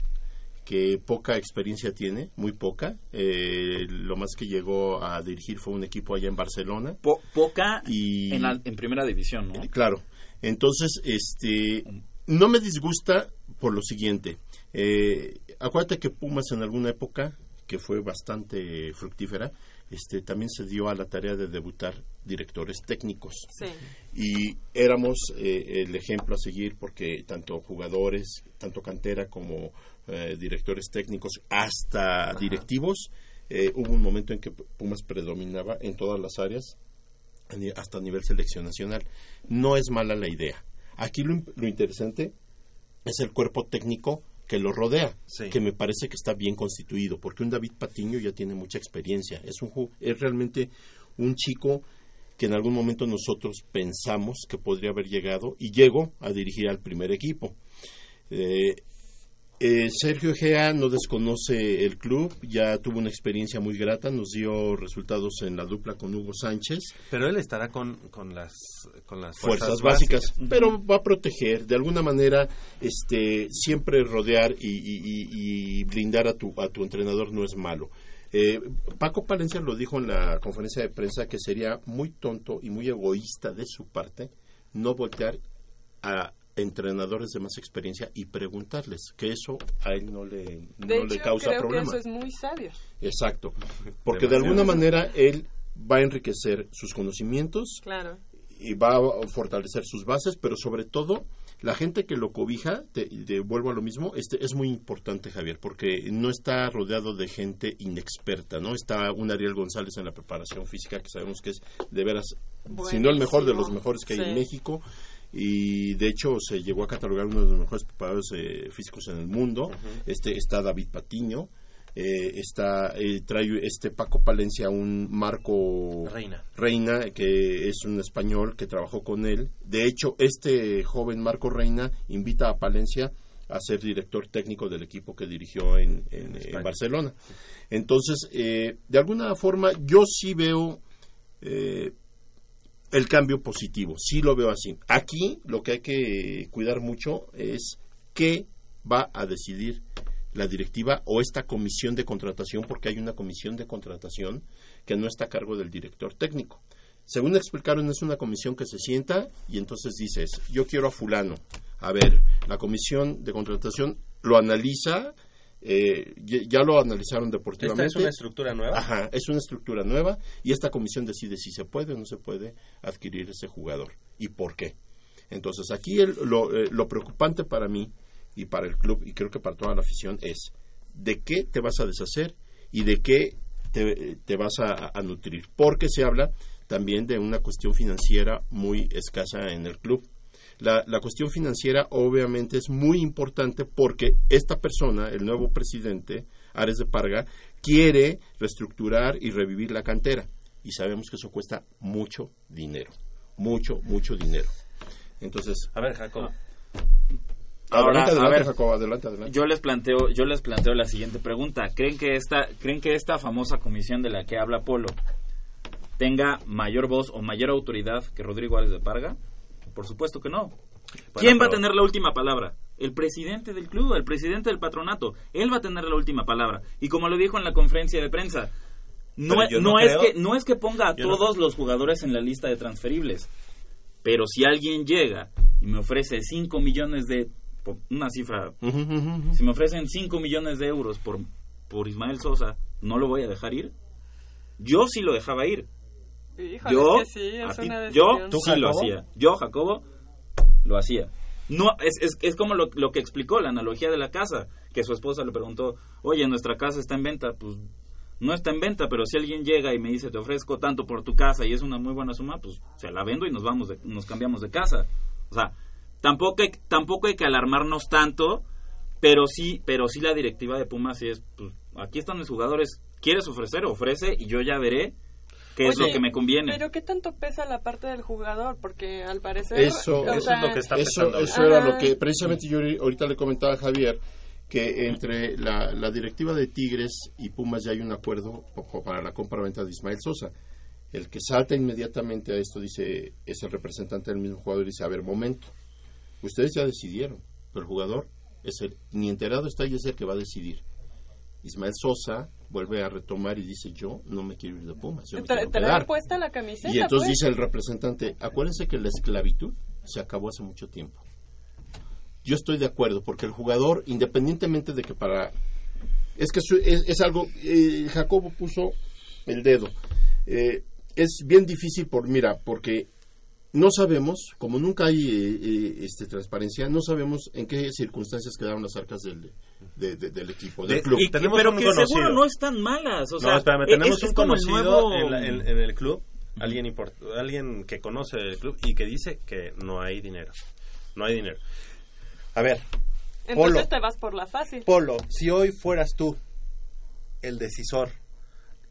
que poca experiencia tiene, muy poca. Eh, lo más que llegó a dirigir fue un equipo allá en Barcelona. Po poca y, en, la, en, primera división, ¿no? Claro. Entonces, este, no me disgusta por lo siguiente. Eh, acuérdate que Pumas en alguna época que fue bastante fructífera, este, también se dio a la tarea de debutar directores técnicos. Sí. Y éramos eh, el ejemplo a seguir porque tanto jugadores, tanto cantera como eh, directores técnicos, hasta directivos, eh, hubo un momento en que Pumas predominaba en todas las áreas, hasta a nivel selección nacional. No es mala la idea. Aquí lo interesante es el cuerpo técnico que lo rodea, que me parece que está bien constituido, porque un David Patiño ya tiene mucha experiencia. Es, un, es realmente un chico que en algún momento nosotros pensamos que podría haber llegado y llegó a dirigir al primer equipo. Eh, eh, Sergio Egea no desconoce el club, ya tuvo una experiencia muy grata, nos dio resultados en la dupla con Hugo Sánchez. Pero él estará con, con las, con las Fuerzas, básicas, pero va a proteger, de alguna manera, este, siempre rodear y, y- y- y blindar a tu, a tu entrenador no es malo. Eh, Paco Palencia lo dijo en la conferencia de prensa que sería muy tonto y muy egoísta de su parte no voltear a entrenadores de más experiencia y preguntarles que eso a él no le, De no hecho, le causa creo problema. que eso es muy sabio. Exacto, porque de alguna manera él va a enriquecer sus conocimientos Claro. y va a fortalecer sus bases, pero sobre todo la gente que lo cobija, te, te vuelvo a lo mismo, este es muy importante Javier, porque no está rodeado de gente inexperta, ¿no? Está un Ariel González en la preparación física que sabemos que es de veras, si no el mejor de los mejores que hay Sí. en México y de hecho se llegó a catalogar uno de los mejores preparadores eh, físicos en el mundo. Este está David Patiño, eh, está eh, trae este Paco Palencia un Marco Reina. Reina, que es un español que trabajó con él. De hecho, este joven Marco Reina invita a Palencia a ser director técnico del equipo que dirigió en, en, en Barcelona. Entonces, eh, de alguna forma, yo sí veo eh, el cambio positivo, sí lo veo así. Aquí lo que hay que cuidar mucho es qué va a decidir la directiva o esta comisión de contratación, porque hay una comisión de contratación que no está a cargo del director técnico. Según explicaron, es una comisión que se sienta y entonces dices, yo quiero a fulano. A ver, la comisión de contratación lo analiza, eh, ya lo analizaron deportivamente. ¿Esta es una estructura nueva? Ajá, es una estructura nueva y esta comisión decide si se puede o no se puede adquirir ese jugador y por qué. Entonces, aquí el- lo, eh, lo preocupante para mí y para el club y creo que para toda la afición es de qué te vas a deshacer y de qué te, te vas a, a nutrir. Porque se habla también de una cuestión financiera muy escasa en el club. La, la cuestión financiera obviamente es muy importante porque esta persona, el nuevo presidente, Ares de Parga, quiere reestructurar y revivir la cantera. Y sabemos que eso cuesta mucho dinero. Mucho, mucho dinero. Entonces... A ver, Jacob. Adelante, a adelante, ver, Jacob, adelante, adelante. Yo les planteo, yo les planteo la siguiente pregunta. ¿Creen que esta, creen que esta famosa comisión de la que habla Polo tenga mayor voz o mayor autoridad que Rodrigo Álvarez de Parga? Por supuesto que no. ¿Quién va a tener la última palabra? El presidente del club, el presidente del patronato. Él va a tener la última palabra. Y como lo dijo en la conferencia de prensa, no, es- no que no es que ponga a Yo no- todos los jugadores en la lista de transferibles. Pero si alguien llega y me ofrece 5 millones de una cifra, si me ofrecen 5 millones de euros por por Ismael Sosa, ¿no lo voy a dejar ir? Yo sí lo dejaba ir. Híjole, yo, es que sí, es a ti- una yo decisión. sí lo hacía. Yo, Jacobo, lo hacía. No, es, es, es como lo, lo que explicó la analogía de la casa, que su esposa le preguntó, oye, nuestra casa está en venta, pues no está en venta, pero si alguien llega y me dice, te ofrezco tanto por tu casa y es una muy buena suma, pues se la vendo y nos vamos, de- nos cambiamos de casa. O sea, tampoco hay, tampoco hay que alarmarnos tanto, pero sí, pero sí la directiva de Pumas sí es, pues aquí están mis jugadores, ¿quieres ofrecer? Ofrece y yo ya veré qué es lo que me conviene. Pero ¿qué tanto pesa la parte del jugador? Porque al parecer... Eso, o eso sea, eso, eso era lo que precisamente yo ahori- ahorita le comentaba a Javier que entre la, la directiva de Tigres y Pumas ya hay un acuerdo para la compra-venta de Ismael Sosa. El que salta inmediatamente a esto dice es el representante del mismo jugador y dice a ver momento ustedes ya decidieron pero el jugador es el ni enterado está y es el que va a decidir Ismael Sosa vuelve a retomar y dice yo no me quiero ir de Pumas yo me Tra- traer puesta la camiseta, y entonces pues. dice el representante, acuérdense que la esclavitud se acabó hace mucho tiempo. Yo estoy de acuerdo, porque el jugador, independientemente de que para Es que es algo, eh, Jacobo puso el dedo. Eh, es bien difícil por, mira, porque no sabemos, como nunca hay eh, eh, este, transparencia, no sabemos en qué circunstancias quedaron las arcas del, de- de- del equipo, del De- club. y- pero que seguro no están malas. O sea, no, espérame, es- tenemos es un como el conocido nuevo- en, la- en- en el club, alguien, import- alguien que conoce el club y que dice que no hay dinero. No hay dinero. A ver, Entonces Polo. te vas por la fácil. Polo, si hoy fueras tú el decisor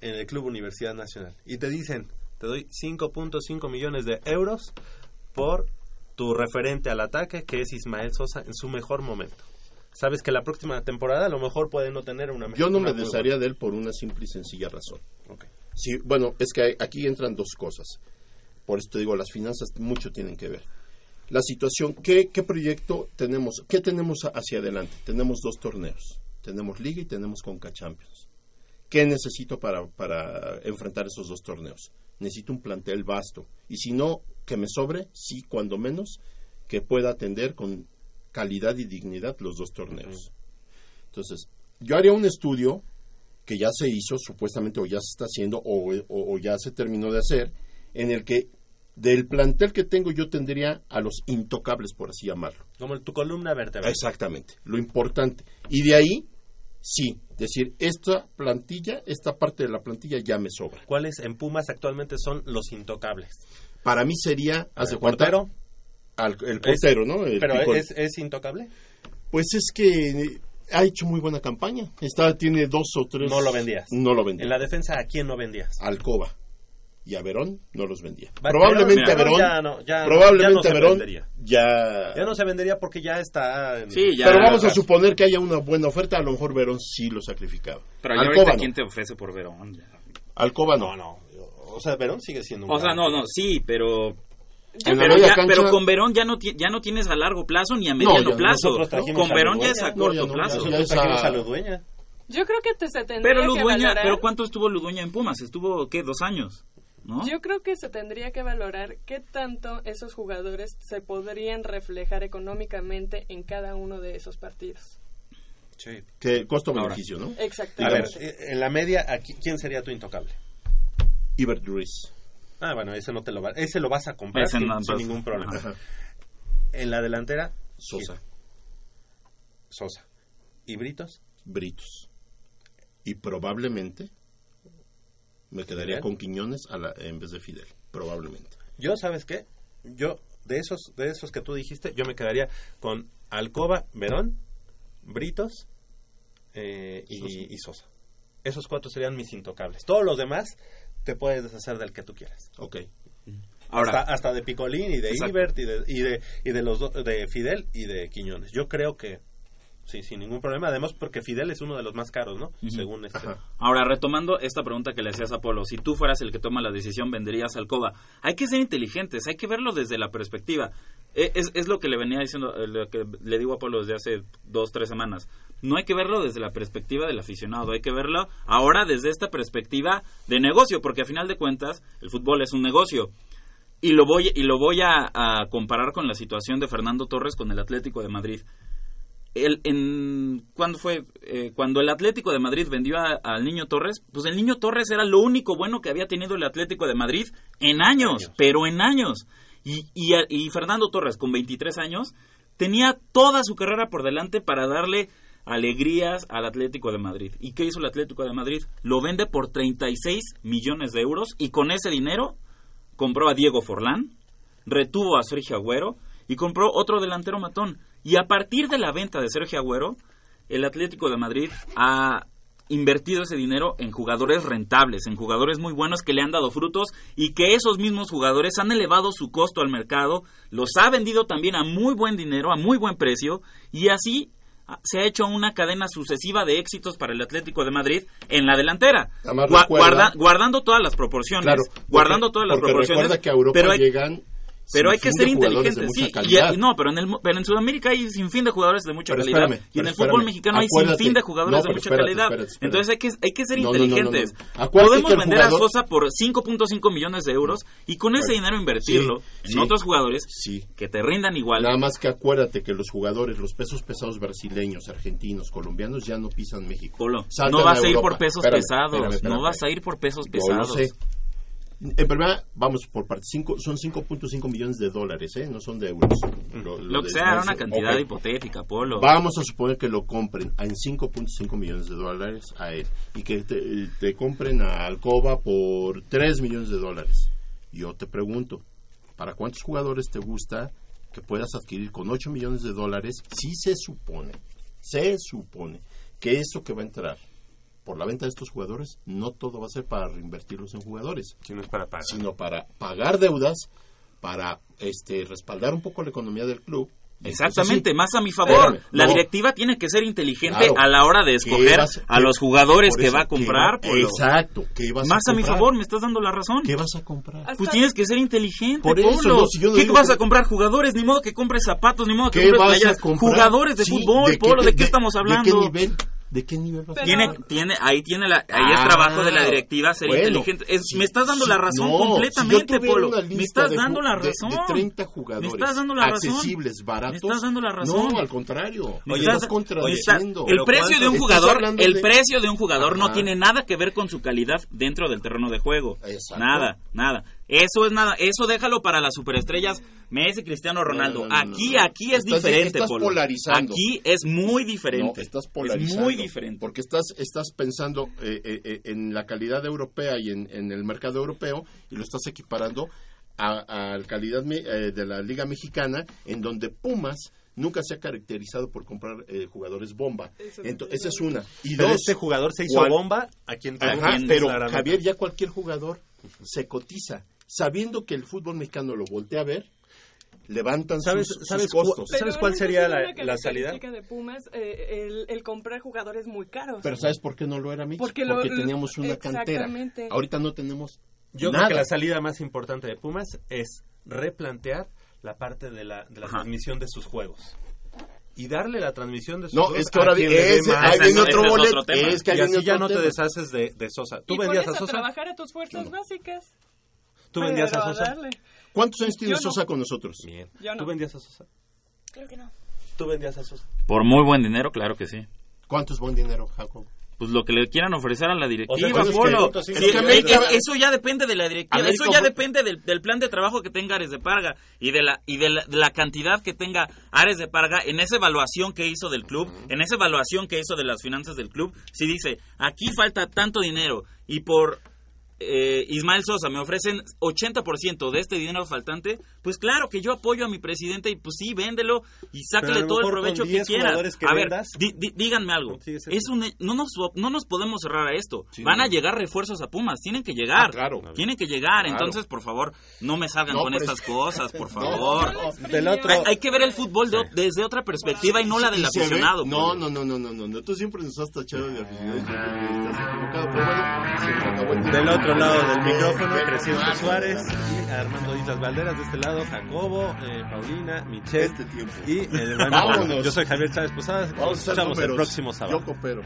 en el Club Universidad Nacional y te dicen, te doy 5.5 millones de euros por tu referente al ataque, que es Ismael Sosa, en su mejor momento. Sabes que la próxima temporada a lo mejor puede no tener una Yo no me desharía de él por una simple y sencilla razón. Sí, bueno, es que aquí entran dos cosas. Por esto digo, las finanzas mucho tienen que ver. La situación, ¿qué, qué proyecto tenemos? ¿Qué tenemos hacia adelante? Tenemos dos torneos. Tenemos Liga y tenemos Conca Champions. ¿Qué necesito para, para enfrentar esos dos torneos? Necesito un plantel vasto. Y si no, que me sobre, sí, cuando menos, que pueda atender con calidad y dignidad los dos torneos. Entonces, yo haría un estudio que ya se hizo, supuestamente, o ya se está haciendo, o, o- o ya se terminó de hacer, en el que del plantel que tengo yo tendría a los intocables, por así llamarlo. Como tu columna vertebral. Exactamente, lo importante. Y de ahí, sí, decir, esta plantilla, esta parte de la plantilla ya me sobra. ¿Cuáles en Pumas actualmente son los intocables? Para mí sería, haz de ¿El cuenta, portero? al- el portero, Es- ¿no? El pero es, es intocable. Pues es que ha hecho muy buena campaña. Está, tiene dos o tres. No lo vendías. No lo vendía. En la defensa, ¿a quién no vendías? Alcoba y a Verón no los vendía. Va, probablemente pero- a Verón, ya no, ya no- probablemente ya no a Verón vendería. ya. Ya no se vendería porque ya está. en- Pero vamos a suponer que haya una buena oferta, a lo mejor Verón sí lo sacrificaba. Pero ya Alcoba ahorita, no. ¿quién te ofrece por Verón? Ya. Alcoba no. no. O sea, Verón sigue siendo un O sea, no, no, sí, pero... La Pero, ya- cancha- pero con Verón ya no, ti- ya no tienes a largo plazo ni a No, mediano ya plazo. Con Verón ya es a No, corto ya no, plazo. Ya a- a Ludueña. Yo creo que te se tendría Pero que Ludueña, valorar. ¿pero cuánto estuvo Ludueña en Pumas? Estuvo, ¿qué? Dos años, ¿no? Yo creo que se tendría que valorar qué tanto esos jugadores se podrían reflejar económicamente en cada uno de esos partidos. Sí. Que costo-beneficio, ¿no? A ver, Exactamente. eh, en la media, aquí, ¿quién sería tu intocable? Ibert Ruiz. Ah, bueno, ese no te lo va, ese lo vas a comprar sin, no, sin entonces, ningún problema. Ajá. En la delantera, Sosa. ¿quién? Sosa. ¿Y Britos? Britos. Y probablemente me quedaría con Quiñones a la- en vez de Fidel. Probablemente. Yo, ¿sabes qué? Yo, de esos, de esos que tú dijiste, yo me quedaría con Alcoba, Verón, Britos eh, y, y Sosa. Esos cuatro serían mis intocables. Todos los demás te puedes deshacer del que tú quieras. Ok. Ahora- hasta, hasta de Picolín y de. Ibert y de, y de, y de los do- de Fidel y de Quiñones. Yo creo que sí, sin ningún problema. Además, porque Fidel es uno de los más caros, ¿no? Según este. Ahora, retomando esta pregunta que le hacías a Polo, si tú fueras el que toma la decisión, ¿venderías Alcoba? Hay que ser inteligentes, hay que verlo desde la perspectiva. Eh, Es, es lo que le venía diciendo, eh, lo que le digo a Polo desde hace dos, tres semanas. No hay que verlo desde la perspectiva del aficionado, hay que verlo ahora desde esta perspectiva de negocio, porque a final de cuentas el fútbol es un negocio. Y lo voy, y lo voy a, a comparar con la situación de Fernando Torres con el Atlético de Madrid. El, en, ¿Cuándo fue? Eh, cuando el Atlético de Madrid vendió al Niño Torres, pues el Niño Torres era lo único bueno que había tenido el Atlético de Madrid en años, pero en años. Y, y, y Fernando Torres, con 23 años, tenía toda su carrera por delante para darle alegrías al Atlético de Madrid. ¿Y qué hizo el Atlético de Madrid? Lo vende por 36 millones de euros y con ese dinero compró a Diego Forlán, retuvo a Sergio Agüero y compró otro delantero matón. Y a partir de la venta de Sergio Agüero, el Atlético de Madrid ha invertido ese dinero en jugadores rentables, en jugadores muy buenos que le han dado frutos y que esos mismos jugadores han elevado su costo al mercado, los ha vendido también a muy buen dinero, a muy buen precio y así se ha hecho una cadena sucesiva de éxitos para el Atlético de Madrid en la delantera, Además, Gua- recuerda- guarda- guardando todas las proporciones, Claro, guardando todas las proporciones, recuerda que a Europa pero hay- llegan Pero hay que ser inteligentes, sí. Y, no, pero en, el, pero en Sudamérica hay sin fin de jugadores de mucha Pero calidad. espérame, y en el fútbol mexicano hay sin fin de jugadores No, de mucha espérate, calidad. espérate. Entonces hay que, hay que ser No, no, inteligentes. Podemos vender jugador- a Sosa por 5.5 millones de euros y con ese dinero invertirlo sí, en sí, otros jugadores sí. que te rindan igual. Nada más que acuérdate que los jugadores, los pesos pesados brasileños, argentinos, colombianos ya no pisan México. Polo, no vas a ir por pesos pesados. no vas a ir por pesos pesados. En primera, vamos por parte, cinco, son 5.5 millones de dólares, ¿eh? no son de euros. Lo, Lo que sea, era Nelson. una cantidad hipotética, Polo. Vamos a suponer que lo compren en 5.5 millones de dólares a él y que te, te compren a Alcoba por 3 millones de dólares. Yo te pregunto, ¿para cuántos jugadores te gusta que puedas adquirir con 8 millones de dólares si se supone, se supone que eso que va a entrar por la venta de estos jugadores, no todo va a ser para reinvertirlos en jugadores, sino es para pagar. sino para pagar deudas, para este respaldar un poco la economía del club. Exactamente, entonces sí, más a mi favor. espérame, la no, directiva tiene que ser inteligente Claro. a la hora de escoger ¿Qué vas- a qué- los jugadores que va a ¿qué comprar. va- Polo. Exacto, ¿qué vas a Más a, mi favor, me estás dando la razón. ¿Qué vas a comprar? Pues tienes que ser inteligente, Por eso, Polo. no, si yo no ¿Qué vas que- a comprar? Jugadores, ni modo que compres zapatos, ni modo que ¿Qué compres vas a playeras. comprar? Jugadores de Sí, fútbol, ¿de qué Polo, ¿de qué de- estamos de qué hablando? nivel? ¿De qué nivel vas a Tiene, ahí tiene la, ahí es Ah, trabajo de la directiva ser bueno, inteligente. Es- si- me estás dando si- la razón no, completamente, si Polo. Me estás de dando la razón. De, 30 jugadores Me estás dando la razón. accesibles, baratos. Me estás dando la razón. No, al contrario. Me estás- estás contradiciendo. el precio de un jugador, el de- precio de un jugador no tiene nada que ver con su calidad dentro del terreno de juego. Exacto. Nada, nada. Eso es nada, eso déjalo para las superestrellas Messi, Cristiano Ronaldo. no, no, aquí, no, no. aquí es Estás- diferente, estás Polo. polarizando. Aquí es muy diferente. No, estás Es polarizando. muy diferente. Porque estás, estás pensando eh, eh, eh, en la calidad europea y en, en el mercado europeo y lo estás equiparando a, a la calidad eh, de la Liga Mexicana, en donde Pumas nunca se ha caracterizado por comprar eh, jugadores bomba. Ento- esa es una. Y Pero dos, este jugador se hizo cual- bomba aquí en Perú. Ajá, Aquí en pero. Javier, ya cualquier jugador se cotiza. Sabiendo que el fútbol mexicano lo voltea a ver, levantan ¿Sabes- sus, sus sabes cu- costos. ¿Sabes cuál sería la, la salida? de Pumas eh, el, el comprar jugadores muy caros. Pero ¿sabes por qué no lo era Mitch? Porque Porque, lo- teníamos una cantera. exactamente. Ahorita no tenemos Yo nada. creo que la salida más importante de Pumas es replantear la parte de la, de la transmisión de sus juegos. Y darle la transmisión de sus No, juegos es que ahora viene otro es boleto. Es que y así ya no te deshaces de, de Sosa. ¿Tú y vendías a, Sosa? trabajar a tus fuerzas básicas. ¿Tú vendías a Sosa? darle. ¿Cuántos años tiene no. Sosa con nosotros? Bien. Yo no. ¿Tú vendías a Sosa? Creo que no. ¿Tú vendías a Sosa? Por muy buen dinero, claro que sí. ¿Cuánto es buen dinero, Jacob? Pues lo que le quieran ofrecer a la O directiva, sea, es que- Polo. es que Sí, América- es- eso ya depende de la directiva. América eso ya depende del, del plan de trabajo que tenga Ares de Parga y de la y de la, de la cantidad que tenga Ares de Parga en esa evaluación que hizo del club, en esa evaluación que hizo de las finanzas del club. Si dice, aquí falta tanto dinero y por eh, Ismael Sosa me ofrecen 80% de este dinero faltante, pues claro que yo apoyo a mi presidente y pues sí, véndelo y sácale todo el provecho que 10 quieras. que a ver, vendas, di- di- díganme algo. Es un, no, nos, no nos podemos cerrar a esto. Sí. Van a llegar refuerzos a Pumas, tienen que llegar. Ah, claro. Tienen que llegar. Claro. Entonces, por favor, no me salgan No, con pero estas es- cosas, por *laughs* favor. no, Del otro... Hay, hay que ver el fútbol de- desde otra perspectiva y no la del aficionado. No, pues. no, no, no, no, no, no. Tú siempre nos has tachado de tiempo. Del otro otro lado del eh, micrófono, Creciente Suárez y Armando Islas Valderas de este lado, Jacobo, eh, Paulina, Michelle este tiempo. y eh, el hermano. Yo soy Javier Chávez Posadas. Nos escuchamos el próximo sábado. Yo coopero,